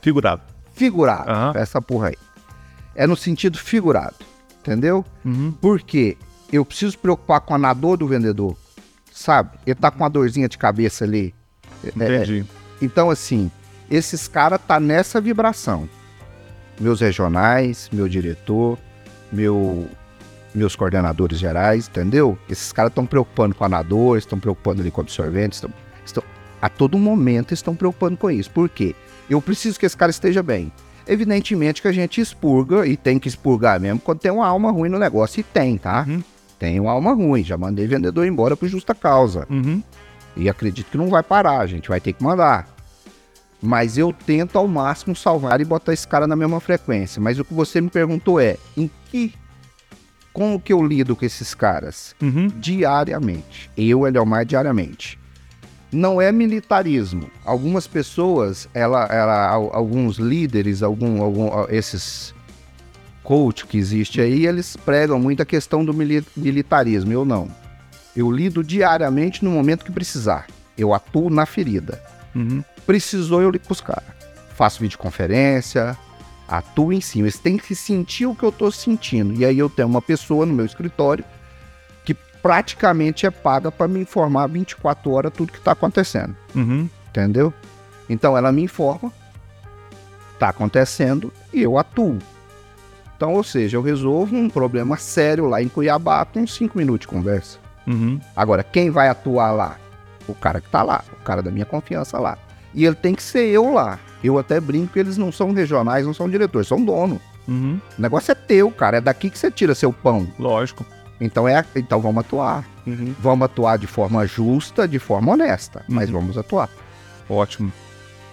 Figurado. Figurado, Aham. essa porra aí. É no sentido figurado, entendeu? Uhum. Porque eu preciso preocupar com a dor do vendedor, sabe? Ele tá com uma dorzinha de cabeça ali. É, Entendi. Então, assim, esses caras tá nessa vibração. Meus regionais, meu diretor, meu, meus coordenadores gerais, entendeu? Esses caras estão preocupando com a nador, estão preocupando ali com absorventes, estão, estão, a todo momento estão preocupando com isso. Por quê? Eu preciso que esse cara esteja bem. Evidentemente que a gente expurga, e tem que expurgar mesmo, quando tem uma alma ruim no negócio. E tem, tá? Uhum. Tem uma alma ruim. Já mandei vendedor embora por justa causa. Uhum. E acredito que não vai parar, a gente vai ter que mandar. Mas eu tento ao máximo salvar e botar esse cara na mesma frequência. Mas o que você me perguntou é, em que. Como que eu lido com esses caras? Uhum. Diariamente. Eu, Eliomar, diariamente. Não é militarismo. Algumas pessoas, ela, ela, al- alguns líderes, algum, algum, esses coach que existe aí, eles pregam muito a questão do mili- militarismo. Eu não. Eu lido diariamente no momento que precisar. Eu atuo na ferida. Uhum. Precisou, eu ligo pros caras. Faço videoconferência, atuo em cima. Eles têm que sentir o que eu tô sentindo. E aí eu tenho uma pessoa no meu escritório que praticamente é paga para me informar 24 horas tudo que tá acontecendo. Uhum. Entendeu? Então ela me informa, tá acontecendo e eu atuo. Então, ou seja, eu resolvo um problema sério lá em Cuiabá com 5 minutos de conversa. Uhum. Agora, quem vai atuar lá? O cara que tá lá, o cara da minha confiança lá. E ele tem que ser eu lá. Eu até brinco que eles não são regionais, não são diretores, são dono. Uhum. O negócio é teu, cara. É daqui que você tira seu pão. Lógico. Então é, então vamos atuar. Uhum. Vamos atuar de forma justa, de forma honesta, mas Uhum. vamos atuar. Ótimo.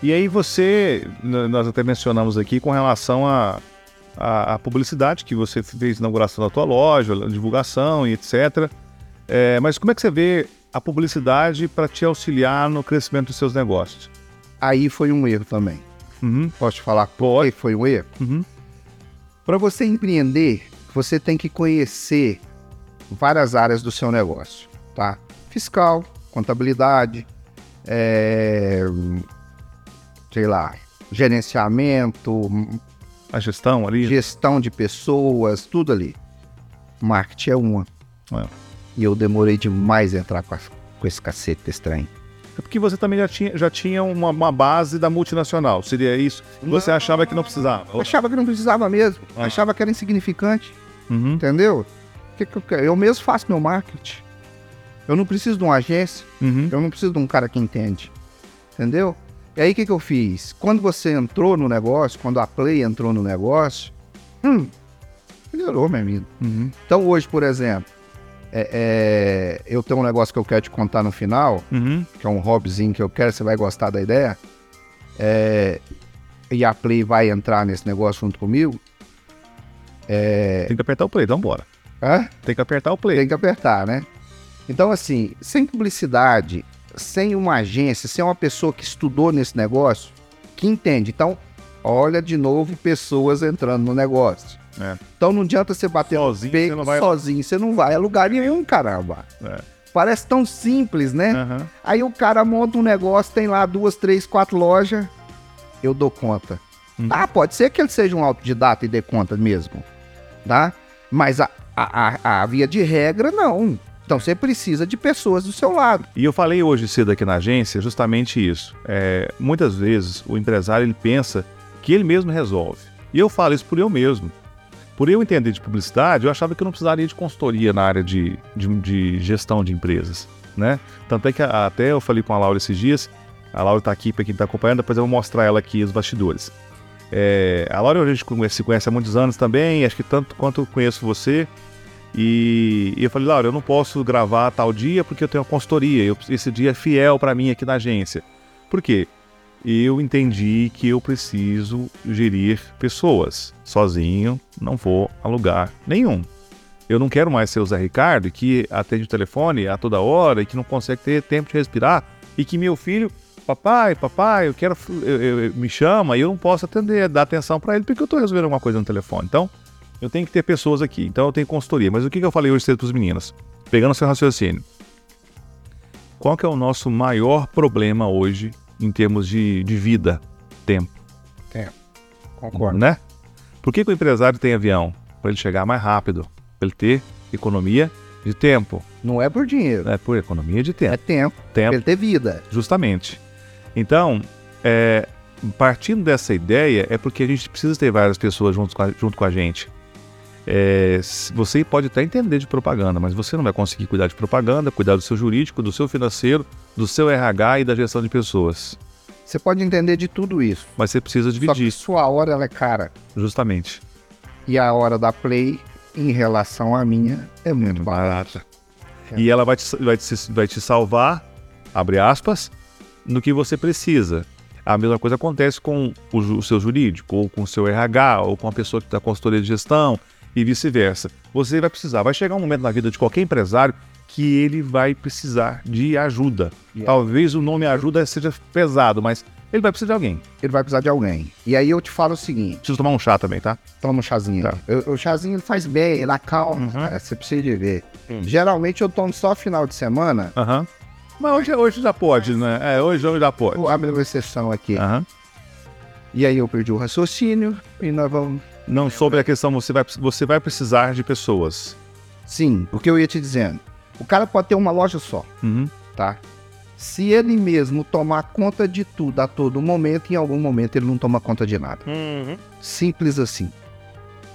E aí você, nós até mencionamos aqui com relação à a, a, publicidade que você fez inauguração da tua loja, a divulgação e etc. É, mas como é que você vê a publicidade para te auxiliar no crescimento dos seus negócios? Aí foi um erro também. Uhum. Posso te falar por que foi um erro? Uhum. Para você empreender, você tem que conhecer várias áreas do seu negócio, tá? Fiscal, contabilidade, é, sei lá, gerenciamento, A gestão ali? gestão de pessoas, tudo ali. Marketing é uma. É. E eu demorei demais a entrar com, a- com esse cacete desse trem. É porque você também já tinha, já tinha uma, uma base da multinacional, seria isso? Você achava que não precisava? Achava que não precisava mesmo, Ah. achava que era insignificante. Uhum. Entendeu? O que que eu, quero? eu mesmo faço meu marketing. Eu não preciso de uma agência, Uhum. eu não preciso de um cara que entende. Entendeu? E aí o que, que eu fiz? Quando você entrou no negócio, quando a Play entrou no negócio, hum, melhorou, meu amigo. Uhum. Então hoje, por exemplo, é- é, eu tenho um negócio que eu quero te contar no final, Uhum. que é um hobbyzinho que eu quero, você vai gostar da ideia. É, e a Play vai entrar nesse negócio junto comigo. É, Tem que apertar o play, então bora. hã? Tem que apertar o play. Tem que apertar, né? Então, assim, sem publicidade, sem uma agência, sem uma pessoa que estudou nesse negócio, que entende. Então, olha de novo pessoas entrando no negócio. É. Então não adianta você bater Sozinho peito, você não vai- sozinho, você não vai a lugar nenhum, caramba. É. Parece tão simples, né? Aham. Aí o cara monta um negócio, tem lá duas, três, quatro lojas, eu dou conta. Hum. Ah, pode ser que ele seja um autodidata e dê conta mesmo, tá? Mas a, a, a, a via de regra, não. Então você precisa de pessoas do seu lado. E eu falei hoje cedo aqui na agência justamente isso. É, muitas vezes o empresário ele pensa que ele mesmo resolve. E eu falo isso por eu mesmo. Por eu entender de publicidade, eu achava que eu não precisaria de consultoria na área de, de, de gestão de empresas. Né? Tanto é que até eu falei com a Laura esses dias. A Laura está aqui para quem está acompanhando, depois eu vou mostrar ela aqui os bastidores. É, a Laura a gente conhece- se conhece há muitos anos também, acho que tanto quanto conheço você. E, e eu falei, Laura, eu não posso gravar tal dia porque eu tenho uma consultoria. eu- esse dia é fiel para mim aqui na agência. Por quê? Eu entendi que eu preciso gerir pessoas. Sozinho, não vou a lugar nenhum. Eu não quero mais ser o Zé Ricardo que atende o telefone a toda hora e que não consegue ter tempo de respirar e que meu filho, papai, papai, eu quero, eu- eu- me chama e eu não posso atender, dar atenção para ele porque eu estou resolvendo alguma coisa no telefone. Então, eu tenho que ter pessoas aqui, então eu tenho consultoria. Mas o que, que eu falei hoje cedo para os meninos? Pegando seu raciocínio. Qual que é o nosso maior problema hoje em termos de, de vida? Tempo. Tempo. Concordo. Né? Por que, que o empresário tem avião? Para ele chegar mais rápido, para ele ter economia de tempo. Não é por dinheiro. É por economia de tempo. É tempo. Tempo. Pra ele ter vida. Justamente. Então, é, partindo dessa ideia, é porque a gente precisa ter várias pessoas junto com a, junto com a gente. É, você pode até entender de propaganda, mas você não vai conseguir cuidar de propaganda, cuidar do seu jurídico, do seu financeiro, do seu RH e da gestão de pessoas. Você pode entender de tudo isso. Mas você precisa Só que dividir, sua hora ela é cara. justamente. E a hora da play, em relação à minha, é muito barata. E ela vai te, vai, te, vai te salvar, abre aspas, no que você precisa. A mesma coisa acontece com o, o seu jurídico, ou com o seu RH, ou com a pessoa que está consultoria de gestão, e vice-versa. Você vai precisar, vai chegar um momento na vida de qualquer empresário que ele vai precisar de ajuda. Yeah. Talvez o nome ajuda seja pesado, mas ele vai precisar de alguém. Ele vai precisar de alguém. E aí eu te falo o seguinte: Preciso tomar um chá também, tá? toma um chazinho. Tá. Eu- o chazinho ele faz bem, ele acalma. Uhum. cara, você precisa de ver. Hum. Geralmente eu tomo só final de semana. Aham. Mas hoje, hoje já pode, né? É, hoje, hoje já pode. Eu abro uma exceção aqui. Aham. E aí eu perdi o raciocínio e nós vamos. Não sobre a questão, você vai, você vai precisar de pessoas. Sim, o que eu ia te dizendo. O cara pode ter uma loja só, Uhum. tá? Se ele mesmo tomar conta de tudo a todo momento, em algum momento ele não toma conta de nada. Simples assim.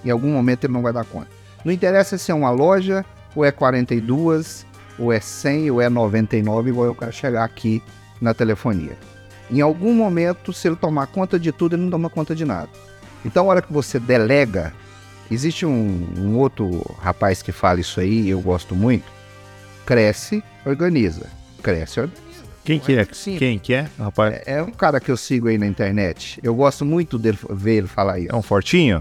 Em algum momento ele não vai dar conta. Não interessa se é uma loja, ou é 42, ou é 100, ou é 99, igual eu quero chegar aqui na telefonia. Em algum momento, se ele tomar conta de tudo, ele não toma conta de nada. Então, a hora que você delega, existe um, um outro rapaz que fala isso aí, eu gosto muito. Cresce, organiza. Cresce, organiza. Quem que é? Sim. Quem que é, rapaz? É, é um cara que eu sigo aí na internet. Eu gosto muito dele ver ele falar isso. É um fortinho?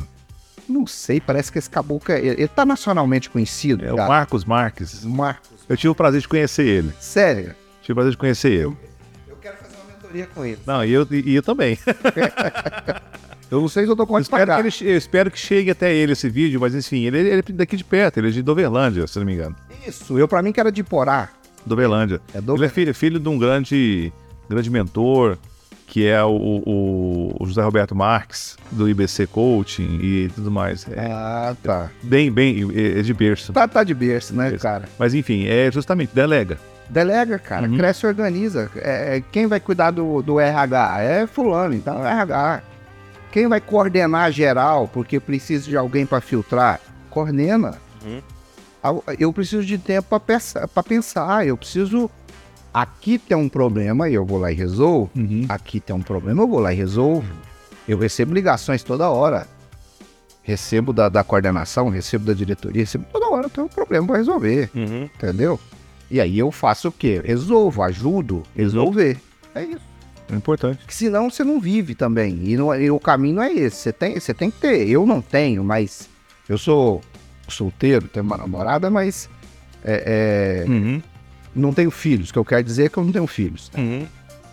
Não sei, parece que esse caboclo é, ele, ele tá nacionalmente conhecido. É o cara. Marcos Marques. Marcos. Eu tive o prazer de conhecer ele. Sério. Tive o prazer de conhecer ele. Eu quero fazer uma mentoria com ele. Não, e eu, e eu também. Eu não sei se eu tô com onde espero, que ele, eu espero que chegue até ele esse vídeo, mas enfim, ele, ele é daqui de perto, ele é de Doverlândia, se não me engano. Isso, eu pra mim que era de Porá. Doverlândia. É do... Ele é filho, filho de um grande, grande mentor, que é o, o- o José Roberto Marques, do IBC Coaching e tudo mais. É Ah, tá. bem, bem, é é de berço. Tá, tá de berço, né, Berço. cara? Mas enfim, é justamente, delega. Delega, cara. Uhum. Cresce e organiza. É, é, quem vai cuidar do, do RH? É fulano, então é RH. Quem vai coordenar geral, porque precisa de alguém para filtrar? Coordena. Uhum. Eu preciso de tempo para pensar, pra pensar. Eu preciso. Aqui tem um problema e eu vou lá e resolvo. Aqui tem um problema, eu vou lá e resolvo. Eu recebo ligações toda hora. Recebo da, da coordenação, recebo da diretoria, recebo toda hora. Tem um problema para resolver Uhum. entendeu? E aí eu faço o quê? Resolvo, ajudo, resolver. É isso. É importante. Porque senão você não vive também. E, não- e o caminho não é esse. Você tem, você tem que ter. Eu não tenho, mas eu sou solteiro, tenho uma namorada, mas é, é, Uhum. não tenho filhos. O que eu quero dizer é que eu não tenho filhos.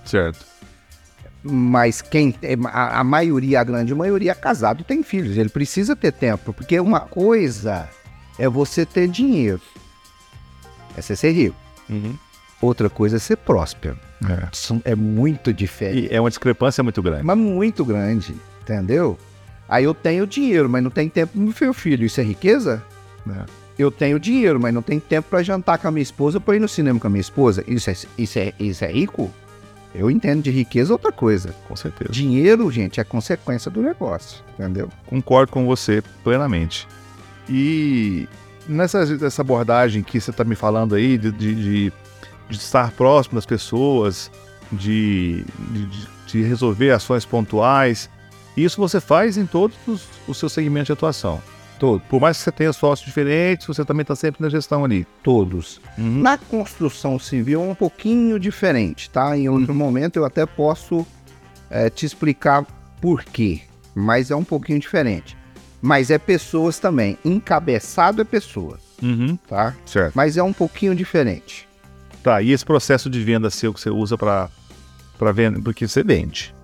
Certo. Mas quem é, a, a maioria, a grande maioria é casado e tem filhos. Ele precisa ter tempo, porque uma coisa é você ter dinheiro. É você ser rico. Uhum. Outra coisa é ser próspero. É. É muito diferente. E é uma discrepância muito grande. Mas muito grande, entendeu? Aí eu tenho dinheiro, mas não tenho tempo pro meu filho. Isso é riqueza? É. Eu tenho dinheiro, mas não tenho tempo para jantar com a minha esposa, para ir no cinema com a minha esposa. Isso é, isso é, isso é rico? Eu entendo de riqueza outra coisa. Com certeza. Dinheiro, gente, é consequência do negócio, entendeu? Concordo com você plenamente. E nessa, nessa abordagem que você está me falando aí, de, de, de- de estar próximo das pessoas, de, de, de resolver ações pontuais, isso você faz em todos os, os seus segmentos de atuação. Todo, Por mais que você tenha sócios diferentes, você também está sempre na gestão ali. todos. Na construção civil é um pouquinho diferente, tá? Em outro momento eu até posso eh, te explicar por quê, mas é um pouquinho diferente. Mas é pessoas também. Encabeçado é pessoa, Uhum. tá? Certo. Mas é um pouquinho diferente. Tá, e esse processo de venda seu que você usa para venda, porque você vende.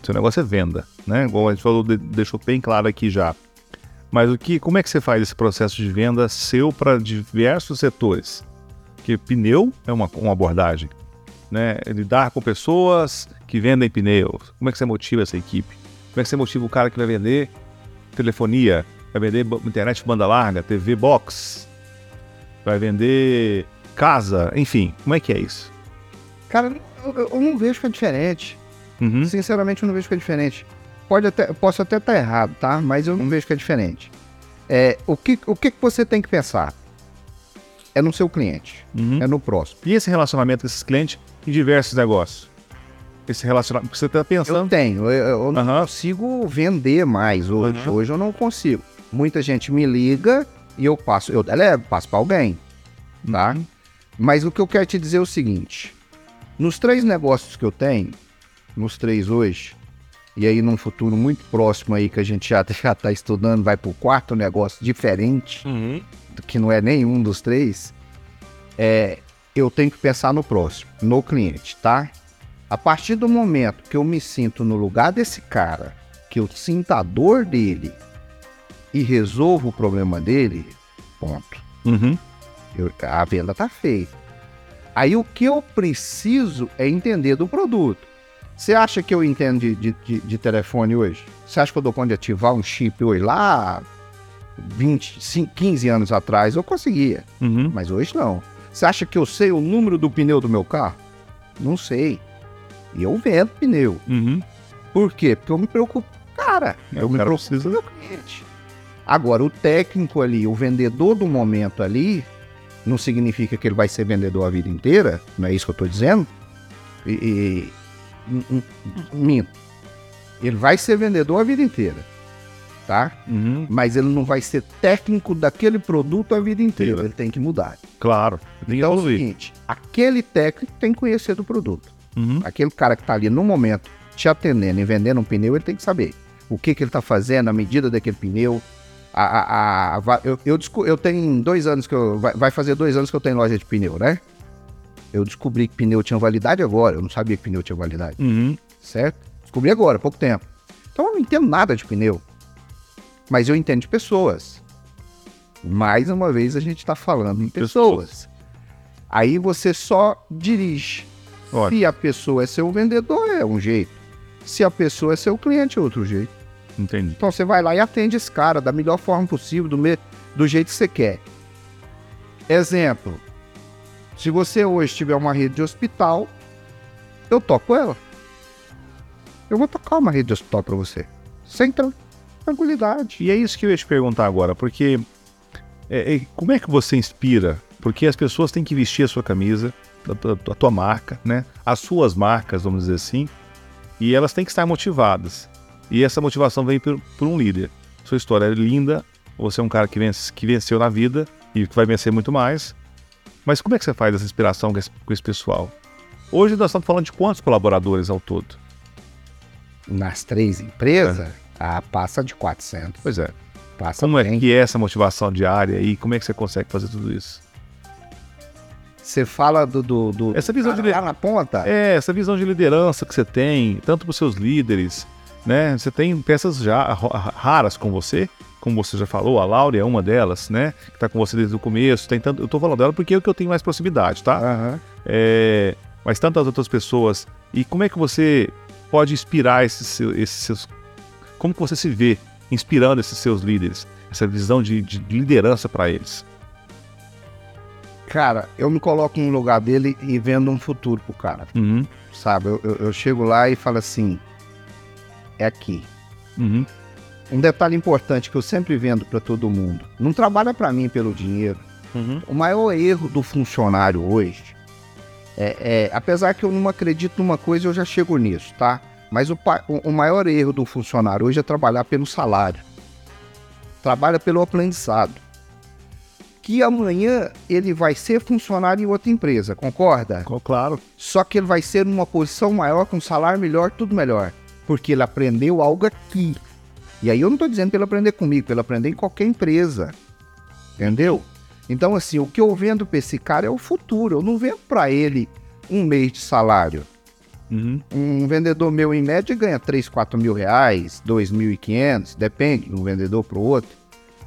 O seu negócio é venda, né? Igual a gente falou, de- deixou bem claro aqui já. Mas o que, como é que você faz esse processo de venda seu para diversos setores? Porque pneu é uma, uma abordagem, né? Lidar com pessoas que vendem pneus. Como é que você motiva essa equipe? Como é que você motiva o cara que vai vender telefonia, vai vender internet banda larga, TV box, vai vender casa, enfim, como é que é isso? Cara, eu, eu não vejo que é diferente. Uhum. Sinceramente, eu não vejo que é diferente. Pode até, posso até estar errado, tá? Mas eu não vejo que é diferente. É, o que, o que você tem que pensar? É no seu cliente, Uhum. é no próximo. E esse relacionamento com esses clientes em diversos negócios? Esse relacionamento, você está Eu pensando... tenho, eu, eu não Aham. consigo vender mais hoje. Uhum. Hoje eu não consigo. Muita gente me liga e eu passo, eu delevo, passo para alguém, tá? Mas o que eu quero te dizer é o seguinte: nos três negócios que eu tenho, nos três hoje, e aí num futuro muito próximo aí que a gente já já está estudando, vai para o quarto negócio diferente, Uhum. que não é nenhum dos três, é, eu tenho que pensar no próximo, no cliente, tá? A partir do momento que eu me sinto no lugar desse cara, que eu sinto a dor dele e resolvo o problema dele, ponto. Uhum. Eu- a venda tá feita. Aí o que eu preciso é entender do produto. Você acha que eu entendo de, de- de- de telefone hoje? Você acha que eu dou conta de ativar um chip hoje? Lá 20, 5, 15 anos atrás eu conseguia, Uhum. mas hoje não. Você acha que eu sei o número do pneu do meu carro? Não sei. E eu vendo pneu. Uhum. Por quê? Porque eu me preocupo. Cara, eu o me preocupo com o meu cliente. Agora, o técnico ali, o vendedor do momento ali, não significa que ele vai ser vendedor a vida inteira, não é isso que eu estou dizendo? E, e- minto. Ele vai ser vendedor a vida inteira, tá? Uhum. Mas ele não vai ser técnico daquele produto a vida inteira. Ele tem que mudar. Claro. Então é o seguinte, aquele técnico tem que conhecer do produto. Uhum. Aquele cara que está ali no momento te atendendo e vendendo um pneu, ele tem que saber o que, que ele está fazendo, a medida daquele pneu. A, a- a- eu, eu, eu tenho dois anos que eu. Vai, vai fazer dois anos que eu tenho loja de pneu, né? Eu descobri que pneu tinha validade agora. Eu não sabia que pneu tinha validade, Uhum. certo? Descobri agora, pouco tempo. Então eu não entendo nada de pneu. Mas eu entendo de pessoas. Mais uma vez a gente está falando em pessoas. Aí você só dirige. Ótimo. Se a pessoa é seu vendedor, é um jeito. Se a pessoa é seu cliente, é outro jeito. Entendi. Então você vai lá e atende esse cara da melhor forma possível, do, me- do jeito que você quer. Exemplo: se você hoje tiver uma rede de hospital, eu toco ela. Eu vou tocar uma rede de hospital para você. Sem tran- tranquilidade. E é isso que eu ia te perguntar agora, porque é, é, como é que você inspira? Porque as pessoas têm que vestir a sua camisa, a, tua- a tua marca, né? As suas marcas, vamos dizer assim, e elas têm que estar motivadas. E essa motivação vem por, por um líder. Sua história é linda, você é um cara que, vence, que venceu na vida e que vai vencer muito mais. Mas como é que você faz essa inspiração com esse, com esse pessoal? Hoje nós estamos falando de quantos colaboradores ao todo? Nas três empresas, ah, passa de 400. Pois é. Passa Como é bem. que é essa motivação diária e como é que você consegue fazer tudo isso? Você fala do, do, do Essa visão de- lá na ponta. É, essa visão de liderança que você tem, tanto para os seus líderes, né? Você tem peças já raras com você, como você já falou, a Laura é uma delas, né? Que está com você desde o começo. Tem tanto, eu tô falando dela porque é o que eu tenho mais proximidade, tá? Aham. É, mas tantas outras pessoas. E como é que você pode inspirar esses, esses seus. Como que você se vê inspirando esses seus líderes? Essa visão de, de liderança para eles. Cara, eu me coloco no lugar dele e vendo um futuro pro cara. Uhum, Sabe? Eu, eu- eu chego lá e falo assim: é aqui. uhum, Um detalhe importante que eu sempre vendo para todo mundo: não trabalha para mim pelo dinheiro. uhum. O maior erro do funcionário hoje é, é- apesar que eu não acredito numa coisa, eu já chego nisso, tá? Mas o, o- o maior erro do funcionário hoje é trabalhar pelo salário. Trabalha pelo aprendizado. Que amanhã ele vai ser funcionário em outra empresa, concorda? Claro. Só que ele vai ser numa posição maior, com salário melhor, tudo melhor. Porque ele aprendeu algo aqui. E aí eu não estou dizendo para ele aprender comigo, para ele aprender em qualquer empresa. Entendeu? Então, assim, o que eu vendo para esse cara é o futuro. Eu não vendo para ele um mês de salário. Uhum. Um vendedor meu, em média, ganha 3, 4 mil reais, 2.500, depende de um vendedor para o outro.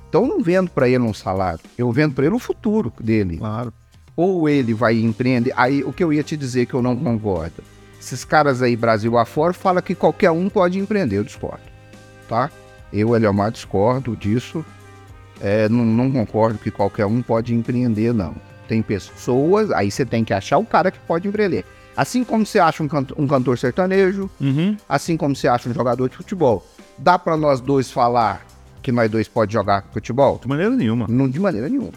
Então eu não vendo para ele um salário, eu vendo para ele o futuro dele. Claro. Ou ele vai empreender. Aí o que eu ia te dizer que eu não concordo. Esses caras aí, Brasil afora, falam que qualquer um pode empreender, eu discordo. Tá? Eu, Eliomar, discordo disso. É, não, não concordo que qualquer um pode empreender, não. Tem pessoas, aí você tem que achar o cara que pode empreender. Assim como você acha um, cantor, um cantor sertanejo, Uhum. assim como você acha um jogador de futebol. Dá pra nós dois falar que nós dois pode jogar futebol? De maneira nenhuma. Não de maneira nenhuma.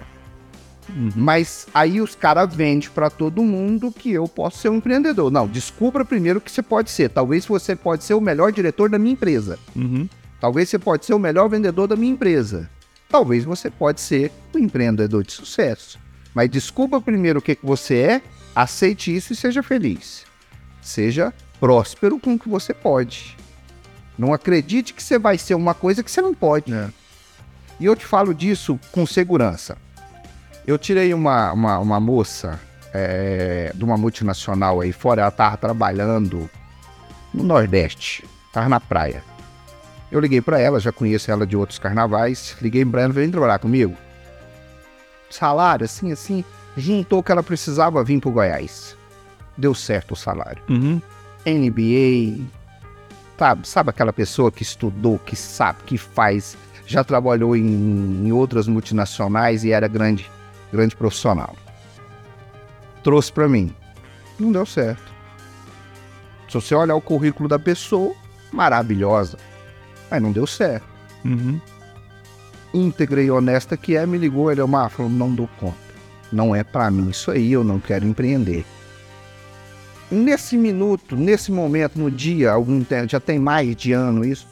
Mas aí os caras vendem pra todo mundo que eu posso ser um empreendedor. Não, descubra primeiro o que você pode ser. Talvez você pode ser o melhor diretor da minha empresa. Uhum. Talvez você pode ser o melhor vendedor da minha empresa. Talvez você pode ser um empreendedor de sucesso. Mas descubra primeiro o que, que você é, aceite isso e seja feliz. Seja próspero com o que você pode. Não acredite que você vai ser uma coisa que você não pode. É. E eu te falo disso com segurança. Eu tirei uma, uma, uma moça é, de uma multinacional aí fora, ela tava trabalhando no Nordeste, tava na praia. Eu liguei pra ela, já conheço ela de outros carnavais, liguei pra ela, vem trabalhar comigo. Salário, assim, assim, juntou que ela precisava vir pro Goiás. Deu certo o salário. Uhum. NBA, sabe, sabe aquela pessoa que estudou, que sabe, que faz, já trabalhou em, em outras multinacionais e era grande, grande profissional. Trouxe pra mim. Não deu certo. Se você olhar o currículo da pessoa, maravilhosa. Mas não deu certo. Uhum. Íntegra e honesta que é, me ligou, ele é uma falou, não dou conta. Não é pra mim isso aí, eu não quero empreender. Nesse minuto, nesse momento, no dia, algum tempo, já tem mais de ano isso,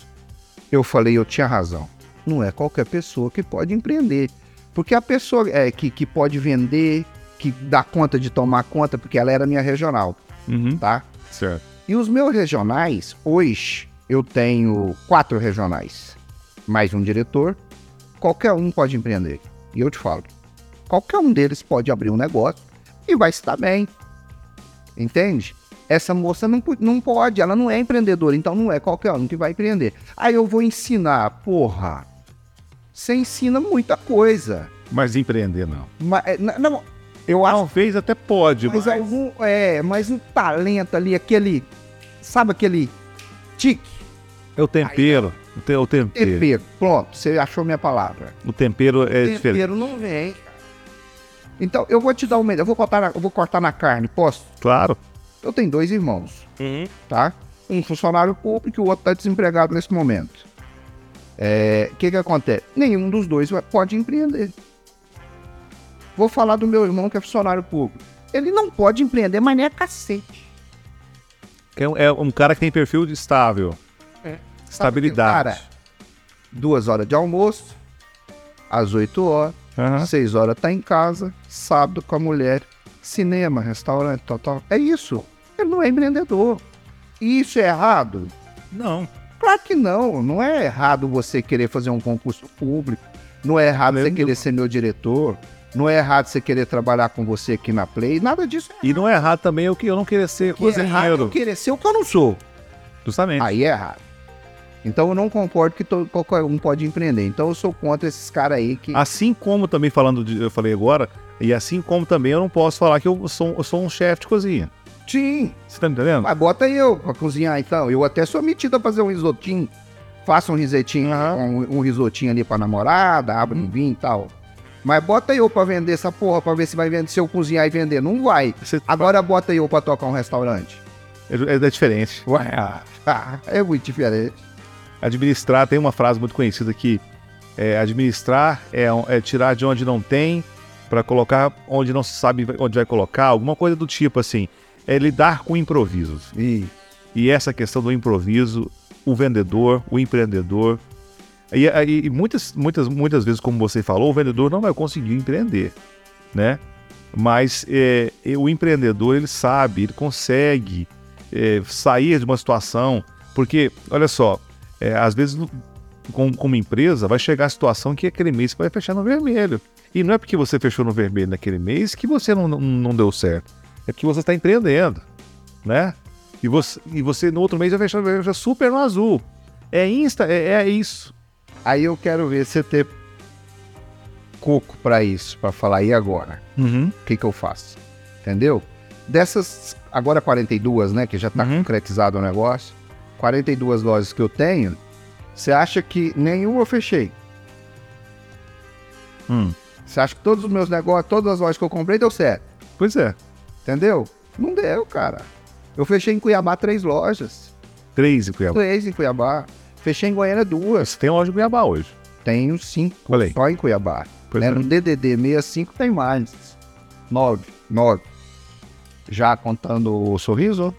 eu falei, eu tinha razão. Não é qualquer pessoa que pode empreender. Porque a pessoa é, que, que pode vender, que dá conta de tomar conta, porque ela era minha regional, Uhum. tá? Certo. E os meus regionais, hoje, eu tenho quatro regionais, mais um diretor. Qualquer um pode empreender. E eu te falo, qualquer um deles pode abrir um negócio e vai se dar bem. Entende? Essa moça não, não pode, ela não é empreendedora, então não é qualquer um que vai empreender. Aí eu vou ensinar, porra. Você ensina muita coisa. Mas empreender não. Mas, é, não, eu acho Talvez até pode, mas mas... algum. É, mas um talento ali, aquele. Sabe aquele tique, É o tempero. O, te- o tempero. tempero. Pronto, você achou minha palavra. O tempero é diferente. tempero não vem. Então, eu vou te dar uma ideia. Eu vou cortar na, eu vou cortar na carne, posso? Claro. Eu tenho dois irmãos, tá? Um funcionário público e o outro está desempregado nesse momento. É, O que que acontece? Nenhum dos dois pode empreender. Vou falar do meu irmão que é funcionário público. Ele não pode empreender, mas nem é cacete. Que é um- É um cara que tem perfil de estável. É. Estabilidade. Cara, duas horas de almoço, às 8 horas, Aham. seis horas tá em casa, sábado com a mulher, cinema, restaurante, tal, tal. É isso. Ele não é empreendedor. E isso é errado? Não. Claro que não. Não é errado você querer fazer um concurso público. Não é errado você querer ser meu diretor. Não é errado você querer trabalhar com você aqui na Play. Nada disso é E não é errado também eu que eu não querer ser que é errado eu cozinheiro. querer ser o que eu não sou. Justamente. Aí é errado. Então eu não concordo que to- qualquer um pode empreender. Então eu sou contra esses caras aí que. Assim como também falando de, eu falei agora, e assim como também eu não posso falar que eu sou, eu sou um chefe de cozinha. Sim, Você tá me entendendo? mas bota eu pra cozinhar então. Eu até sou metido a fazer um risotinho. Faço um risetinho, um, um risotinho ali pra namorada, abre um vinho e tal. Mas bota eu pra vender essa porra, pra ver se vai vender, se eu cozinhar e vender. Não vai. Você, Agora bota eu pra tocar um restaurante. é, é diferente. Ué, ah, é muito diferente. Administrar tem uma frase muito conhecida que é, administrar é, é tirar de onde não tem para colocar onde não se sabe onde vai colocar, alguma coisa do tipo assim. É lidar com improvisos. E E essa questão do improviso, o vendedor, o empreendedor. E, e- e muitas, muitas, muitas vezes, como você falou, o vendedor não vai conseguir empreender, né? Mas é, e o empreendedor, ele sabe, ele consegue é, sair de uma situação, porque, olha só, é, às vezes, com, com uma empresa, vai chegar a situação que aquele mês vai fechar no vermelho. E não é porque você fechou no vermelho naquele mês que você não, não, não deu certo. É porque você está empreendendo, né? E você, e você no outro mês vai fechar, vai fechar super no azul. É insta, é, é isso. aí eu quero ver você ter coco para isso, para falar, e agora? Uhum. O que, que eu faço? Entendeu? Dessas, agora 42, né? Que já tá Uhum. concretizado o negócio. 42 lojas que eu tenho, você acha que nenhuma eu fechei? Hum. Você acha que todos os meus negócios, todas as lojas que eu comprei deu certo? Pois é. Entendeu? Não deu, cara. Eu fechei em Cuiabá três lojas. Três em Cuiabá. Três em Cuiabá. Fechei em Goiânia duas. Você tem loja em Cuiabá hoje. Tenho cinco aí. só em Cuiabá. Pois né? é. No DDD 65 tem mais. Nove. Nove. Já contando o sorriso?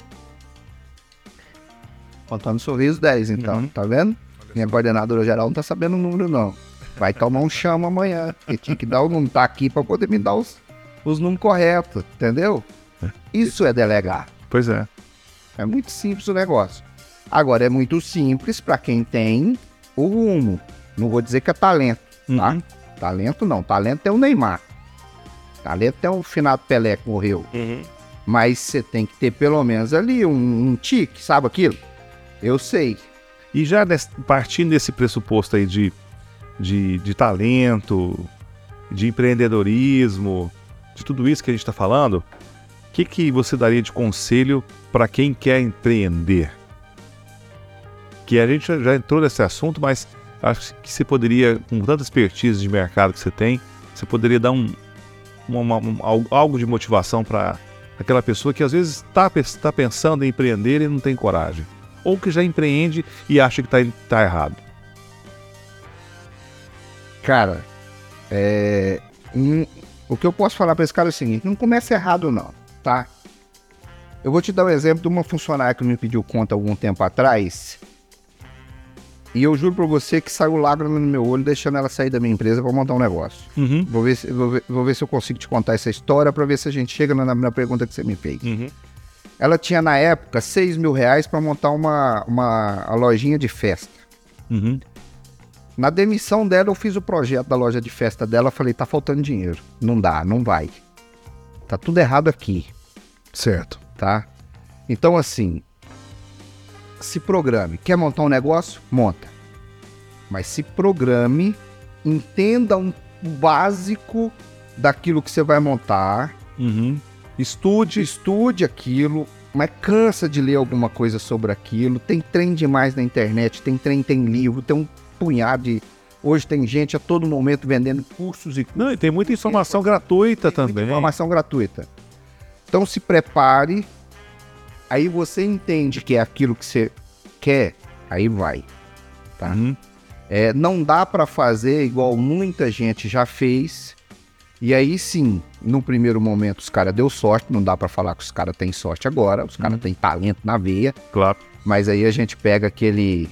Contando o sorriso, 10 então. Uhum. Tá vendo? Minha coordenadora geral não tá sabendo o número, não. Vai tomar um chama amanhã. Que tinha que dar o número. Tá aqui pra poder me dar os, os números corretos. Entendeu? Isso é delegar. Pois é. É muito simples o negócio. Agora, é muito simples para quem tem o rumo. Não vou dizer que é talento, tá? Uhum. Talento não. Talento é o Neymar. Talento é o finado Pelé que morreu. Mas você tem que ter pelo menos ali um, um tique, sabe aquilo? Eu sei. E já des- partindo desse pressuposto aí de, de, de talento, de empreendedorismo, de tudo isso que a gente está falando, o que, que você daria de conselho para quem quer empreender? Que a gente já- entrou nesse assunto, mas acho que você poderia, com tanta expertise de mercado que você tem, você poderia dar um, uma- um- algo- de motivação para aquela pessoa que às vezes está pensando em empreender e não tem coragem ou que já empreende e acha que tá, tá errado. Cara, é, o que eu posso falar para esse cara é o seguinte: não começa errado, não, tá? Eu vou te dar um exemplo de uma funcionária que me pediu conta algum tempo atrás. E eu juro pra você que saiu lágrima no meu olho, deixando ela sair da minha empresa para montar um negócio. Uhum. Vou ver, se, vou, ver, vou ver se eu consigo te contar essa história para ver se a gente chega na, na pergunta que você me fez. Uhum. Ela tinha na época 6 mil reais para montar uma, uma a lojinha de festa. Uhum. Na demissão dela, eu fiz o projeto da loja de festa dela. Falei, tá faltando dinheiro. Não dá, não vai. Tá tudo errado aqui, Certo. tá? Então, assim, se programe. Quer montar um negócio? Monta. Mas se programe, entenda um básico daquilo que você vai montar. Uhum. Estude. Estude aquilo, mas cansa de ler alguma coisa sobre aquilo. Tem trem demais na internet, tem trem, tem livro, tem um punhado de. Hoje tem gente a todo momento vendendo cursos e Não, e tem muita informação gratuita tem também. informação gratuita. Então se prepare, aí você entende que é aquilo que você quer, aí vai. Tá? Uhum. É, não dá para fazer igual muita gente já fez. E aí sim, no primeiro momento os caras deu sorte, não dá para falar que os caras têm sorte agora, os caras têm talento na veia, Claro. mas aí a gente pega aquele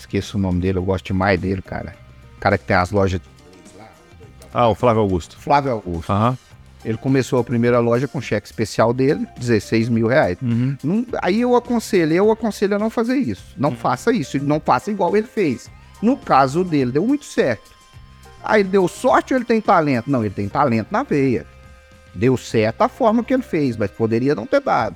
esqueço o nome dele, eu gosto demais dele, cara. O cara que tem as lojas Ah, o Flávio Augusto. Flávio Augusto. Aham. Ele começou a primeira loja com cheque especial dele, 16 mil reais. Uhum. Não- aí eu aconselho, eu aconselho a não fazer isso. Não faça isso, não faça igual ele fez. No caso dele, deu muito certo. Aí ele deu sorte ou ele tem talento? Não, ele tem talento na veia. Deu certo a forma que ele fez, mas poderia não ter dado.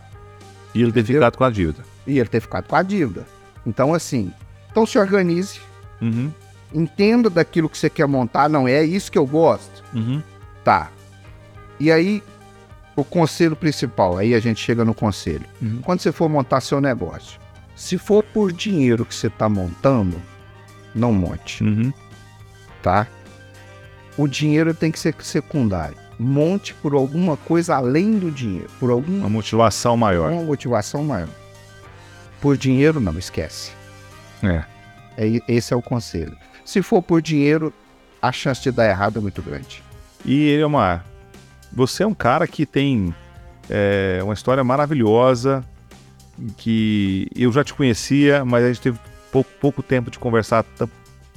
E ele ter ficado com a dívida. E ele ter ficado com a dívida. Então, assim, então se organize, Uhum. entenda daquilo que você quer montar. Não, é isso que eu gosto. Uhum. Tá. E aí, o conselho principal, aí a gente chega no conselho. Uhum. Quando você for montar seu negócio, se for por dinheiro que você está montando, não monte, Uhum. tá? O dinheiro tem que ser secundário. Monte por alguma coisa além do dinheiro, por alguma Uma motivação maior. uma motivação maior. Por dinheiro, não esquece. É. É, esse é o conselho. Se for por dinheiro, a chance de dar errado é muito grande. E ele é uma. Você é um cara que tem é, uma história maravilhosa, que eu já te conhecia, mas a gente teve pouco, pouco tempo de conversar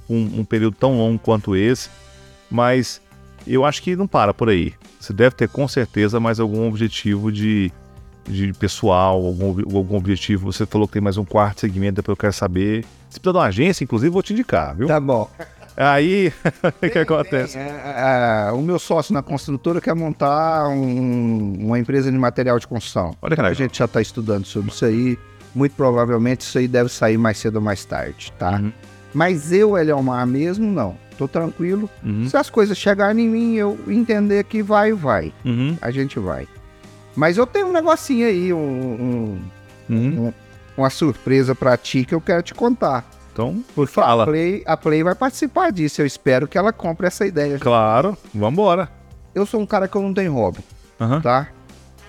um, um período tão longo quanto esse. Mas eu acho que não para por aí. Você deve ter com certeza mais algum objetivo de, de pessoal, algum, algum objetivo. Você falou que tem mais um quarto segmento, depois eu quero saber. Se precisa de uma agência, inclusive, vou te indicar, viu? Tá bom. Aí, o que acontece? É, é, o meu sócio na construtora quer montar um- uma empresa de material de construção. Olha que A legal. gente já está estudando sobre isso aí. Muito provavelmente isso aí deve sair mais cedo ou mais tarde, tá? Uhum. Mas eu, Eliomar, mesmo não. tô tranquilo. Uhum. Se as coisas chegarem em mim, eu entender que vai, vai. Uhum. A gente vai. Mas eu tenho um negocinho aí, um, um- Uhum. uma surpresa pra ti que eu quero te contar. Então, a fala. Play, a Play vai participar disso. Eu espero que ela compre essa ideia. Claro, vambora. Eu sou um cara que eu não tenho hobby, Aham. tá?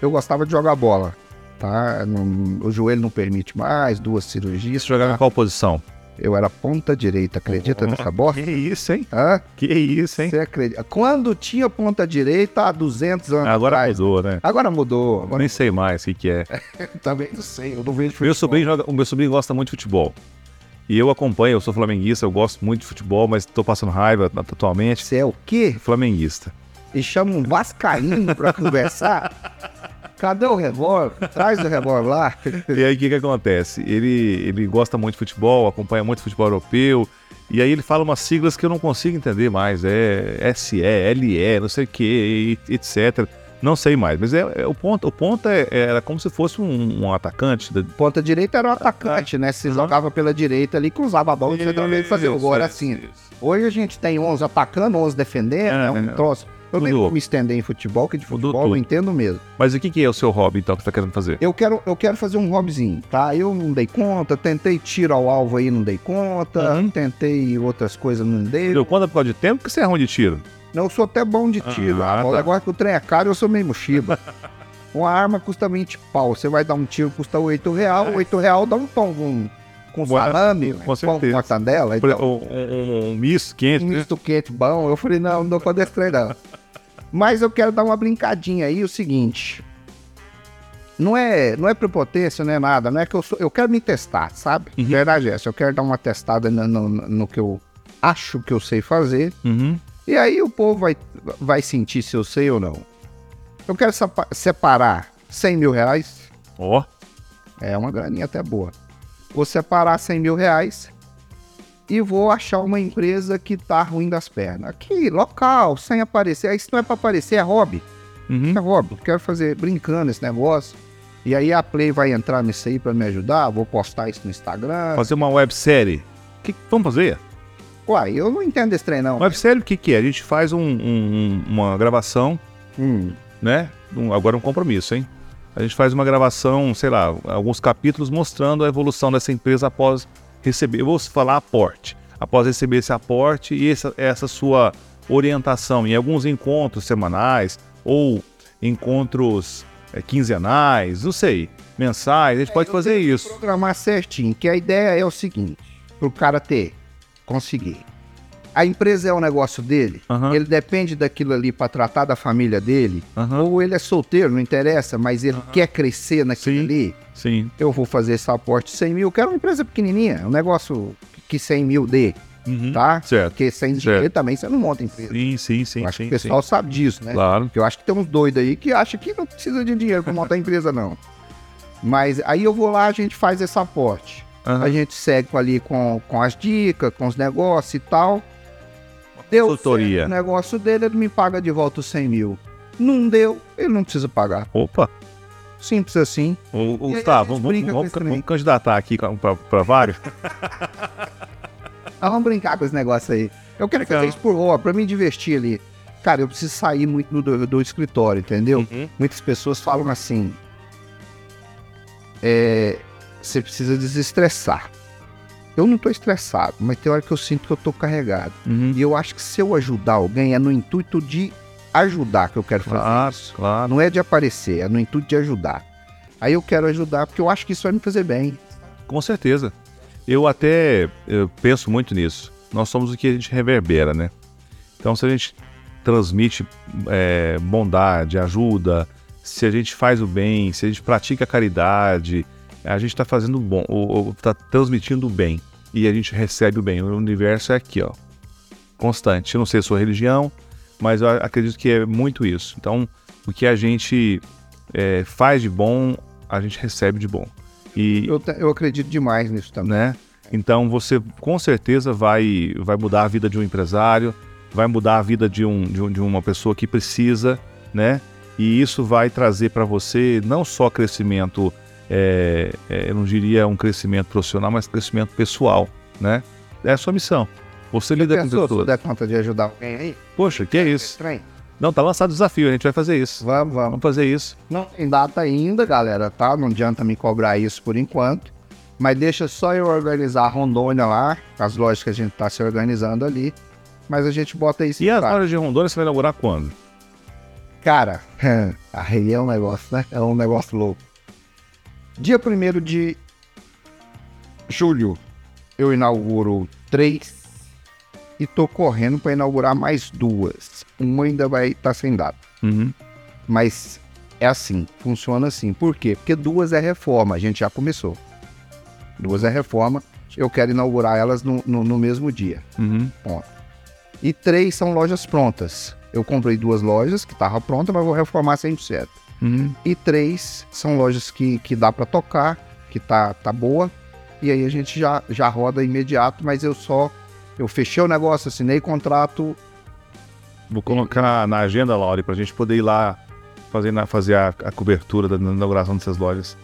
Eu gostava de jogar bola, tá? Não- o joelho não permite mais, duas cirurgias. Isso jogar em qual posição? Eu era ponta direita, acredita nessa bosta? Que isso, hein? Hã? Que isso, hein? Você acredita? Quando tinha ponta direita, há 200 anos Agora atrás. mudou, né? Agora mudou. Agora nem sei mais o que, que é. também não sei. Eu não vejo Meu futebol. sobrinho joga, o meu sobrinho gosta muito de futebol. E eu acompanho, eu sou flamenguista, eu gosto muito de futebol, mas tô passando raiva atualmente. Você é o quê? Flamenguista. E chama um vascaíno pra conversar? Cadê o revólver? Traz o revólver lá. E aí o que, que acontece? Ele, ele gosta muito de futebol, acompanha muito futebol europeu. E aí ele fala umas siglas que eu não consigo entender mais. É SE, LE, não sei o que, etc. Não sei mais. Mas é, é- o ponto, o ponto é, era como se fosse um, um atacante. da- Ponta direita era o atacante, né? Se jogava pela direita ali, cruzava a bola e centralmente fazia o gol. Era assim. Hoje a gente tem 11 atacando, 11 defendendo, É, é, um é. troço. Eu nem vou me estender em futebol, que de futebol eu entendo mesmo. Mas o que, que é o seu hobby, então, que você tá querendo fazer? Eu quero, eu quero fazer um hobbyzinho, tá? Eu não dei conta, tentei tiro ao alvo aí, não dei conta, Uhum. tentei outras coisas, não dei. Deu conta por causa de tempo que você é ruim de tiro. Não, eu sou até bom de tiro. Ah, tá. negócio que o trem é caro, eu sou meio mochiba. Uma arma custa 20 pau. Você vai dar um tiro, custa 8 real. 8 real dá um pão com, com salame, com com certeza. mortadela. Então, Um, um, um misto quente. um misto quente bom. Eu falei, não, não dou desse trem, não. Mas eu quero dar uma brincadinha aí, o seguinte. Não é, não é prepotência, não é nada. Não é que eu sou. Eu quero me testar, sabe? Uhum. Verdade é essa. Eu quero dar uma testada no, no- no que eu acho que eu sei fazer. Uhum. E aí o povo vai, vai sentir se eu sei ou não. Eu quero separar 100 mil reais. Ó, É uma graninha até boa. Vou separar 100 mil reais e vou achar uma empresa que tá ruim das pernas. Aqui, local, sem aparecer. Isso não é pra aparecer, é hobby. uhum. É hobby. Quero fazer brincando esse negócio. E aí a Play vai entrar nisso aí pra me ajudar. Vou postar isso no Instagram. fazer uma websérie. Que, vamos fazer? Uai, eu não entendo esse trem, não. Websérie o que, que é? A gente faz um- um- um- uma gravação, Hum, né? Um- agora um compromisso, hein? A gente faz uma gravação, sei lá, alguns capítulos mostrando a evolução dessa empresa após receber. Eu vou falar aporte. Após receber esse aporte e essa, essa sua orientação em alguns encontros semanais ou encontros eh, quinzenais, não sei, mensais, a gente pode eu fazer isso. programar certinho, que a ideia é o seguinte, pro cara ter, conseguir. A empresa é o negócio dele, Aham. ele depende daquilo ali para tratar da família dele, Aham. ou ele é solteiro, não interessa, mas ele quer crescer naquilo Sim. ali, Sim. eu vou fazer esse aporte de 100 mil, quero uma empresa pequenininha, um negócio que 100 mil dê, Uhum. tá? Certo. Porque sem dinheiro também você não monta empresa. Sim, sim, sim, eu acho sim, que o pessoal sim. sabe disso, né? Claro. Porque eu acho que tem uns doidos aí que acham que não precisa de dinheiro para montar empresa, não. Mas aí eu vou lá, a gente faz esse aporte. Aham. A gente segue ali com, com as dicas, com os negócios e tal. Deu Consultoria. certo o negócio dele, ele me paga de volta os 100 mil. Não deu, ele não precisa pagar. Opa, Simples assim. Aí a Gustavo, vamos, vamos, vamos candidatar aqui para vários. Ah, vamos brincar com esse negócio aí. Eu quero fazer Então. isso por hora, pra me divertir ali. Cara, eu preciso sair muito do, do escritório, entendeu? Uhum. Muitas pessoas falam assim. É, você precisa desestressar. Eu não tô estressado, mas tem hora que eu sinto que eu tô carregado. Uhum. E eu acho que se eu ajudar alguém, é no intuito de ajudar que eu quero fazer Claro, isso. claro. Não é de aparecer, é no intuito de ajudar. Aí eu quero ajudar porque eu acho que isso vai me fazer bem. Com certeza. Eu até eu penso muito nisso. Nós somos o que a gente reverbera, né? Então, se a gente transmite é, bondade, ajuda, se a gente faz o bem, se a gente pratica a caridade, a gente está fazendo bom, está transmitindo o bem e a gente recebe o bem. O universo é aqui, ó, constante. Eu não sei a sua religião, mas eu acredito que é muito isso. Então, o que a gente é, faz de bom, a gente recebe de bom. E Eu, eu acredito demais nisso também. né? Então você com certeza vai, vai mudar a vida de um empresário, vai mudar a vida de, um, de, um- de uma pessoa que precisa, né? E isso vai trazer para você não só crescimento, é, é, eu não diria um crescimento profissional, mas crescimento pessoal, né? É a sua missão. Você lida com Pensou, isso se der conta de ajudar alguém aí? Poxa, que é isso. Não, tá lançado o desafio, a gente vai fazer isso. Vamos, vamos. Vamos fazer isso. Não tem data ainda, galera, tá? Não adianta me cobrar isso por enquanto. Mas deixa só eu organizar a Rondônia lá, as lojas que a gente tá se organizando ali. Mas a gente bota isso E as lojas de Rondônia você vai inaugurar quando? Cara, aí é um negócio, né? É um negócio louco. Dia 1 de julho, eu inauguro três e tô correndo para inaugurar mais duas. Uma ainda vai estar sem data. Uhum. Mas é assim, funciona assim. Por quê? Porque duas é reforma, a gente já começou. Duas é reforma, eu quero inaugurar elas no, no- no mesmo dia. Uhum. E três são lojas prontas. Eu comprei duas lojas que estavam prontas, mas vou reformar 100%. Uhum. E três são lojas que, que dá para tocar, que tá, tá boa. E aí a gente já, já roda imediato, mas eu só. Eu fechei o negócio, assinei contrato. Vou colocar na agenda, Lauri, pra gente poder ir lá fazer, na- fazer a, a cobertura da inauguração dessas lojas.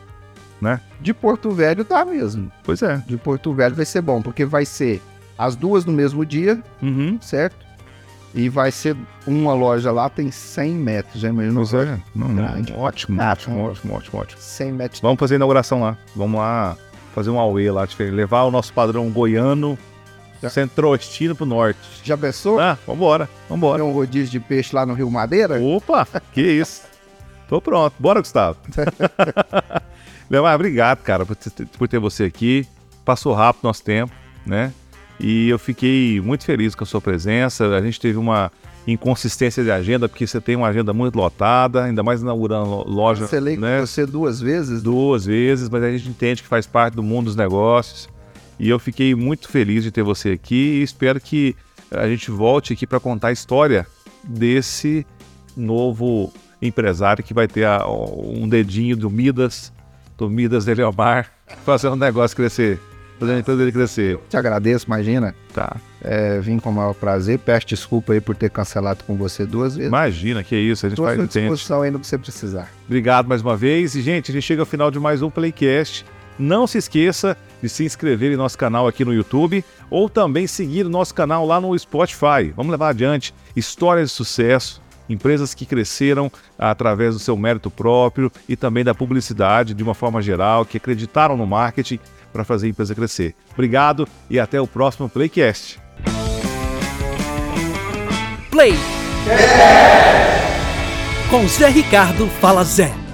De Porto Velho tá mesmo. Pois é. De Porto Velho vai ser bom, porque vai ser as duas no mesmo dia, Uhum. certo? E vai ser uma loja lá, tem 100 metros, já imaginou? É. Não. Grande. Ótimo, Ah, ótimo, tá. ótimo, ótimo, ótimo. 100 metros. Vamos fazer a inauguração lá. Vamos lá fazer um auê lá. Levar o nosso padrão goiano, Já. centro-ostino pro norte. Já pensou? Ah, vambora, vambora. Tem um rodízio de peixe lá no Rio Madeira? Opa, que isso. Tô pronto. Bora, Gustavo. Leomar, obrigado, cara, por ter, por ter você aqui. Passou rápido nosso tempo, né? E eu fiquei muito feliz com a sua presença. A gente teve uma inconsistência de agenda, porque você tem uma agenda muito lotada, ainda mais inaugurando lo- loja com né? você duas vezes. duas vezes, mas a gente entende que faz parte do mundo dos negócios. E eu fiquei muito feliz de ter você aqui e espero que a gente volte aqui para contar a história desse novo empresário que vai ter a- um dedinho do Midas, do Midas de Leomar, fazendo o negócio crescer, fazendo a empresa dele crescer. Te agradeço, imagina. Tá. É, vim com o maior prazer. Peço desculpa aí por ter cancelado com você duas vezes. Imagina, que isso, a gente à faz entende. disposição no que você precisar. Obrigado mais uma vez. E, gente, a gente chega ao final de mais um Playcast. Não se esqueça de se inscrever em nosso canal aqui no YouTube ou também seguir o nosso canal lá no Spotify. Vamos levar adiante histórias de sucesso, empresas que cresceram através do seu mérito próprio e também da publicidade de uma forma geral, que acreditaram no marketing para fazer a empresa crescer. Obrigado e até o próximo Playcast. Play. Com Zé Ricardo Fala Zé.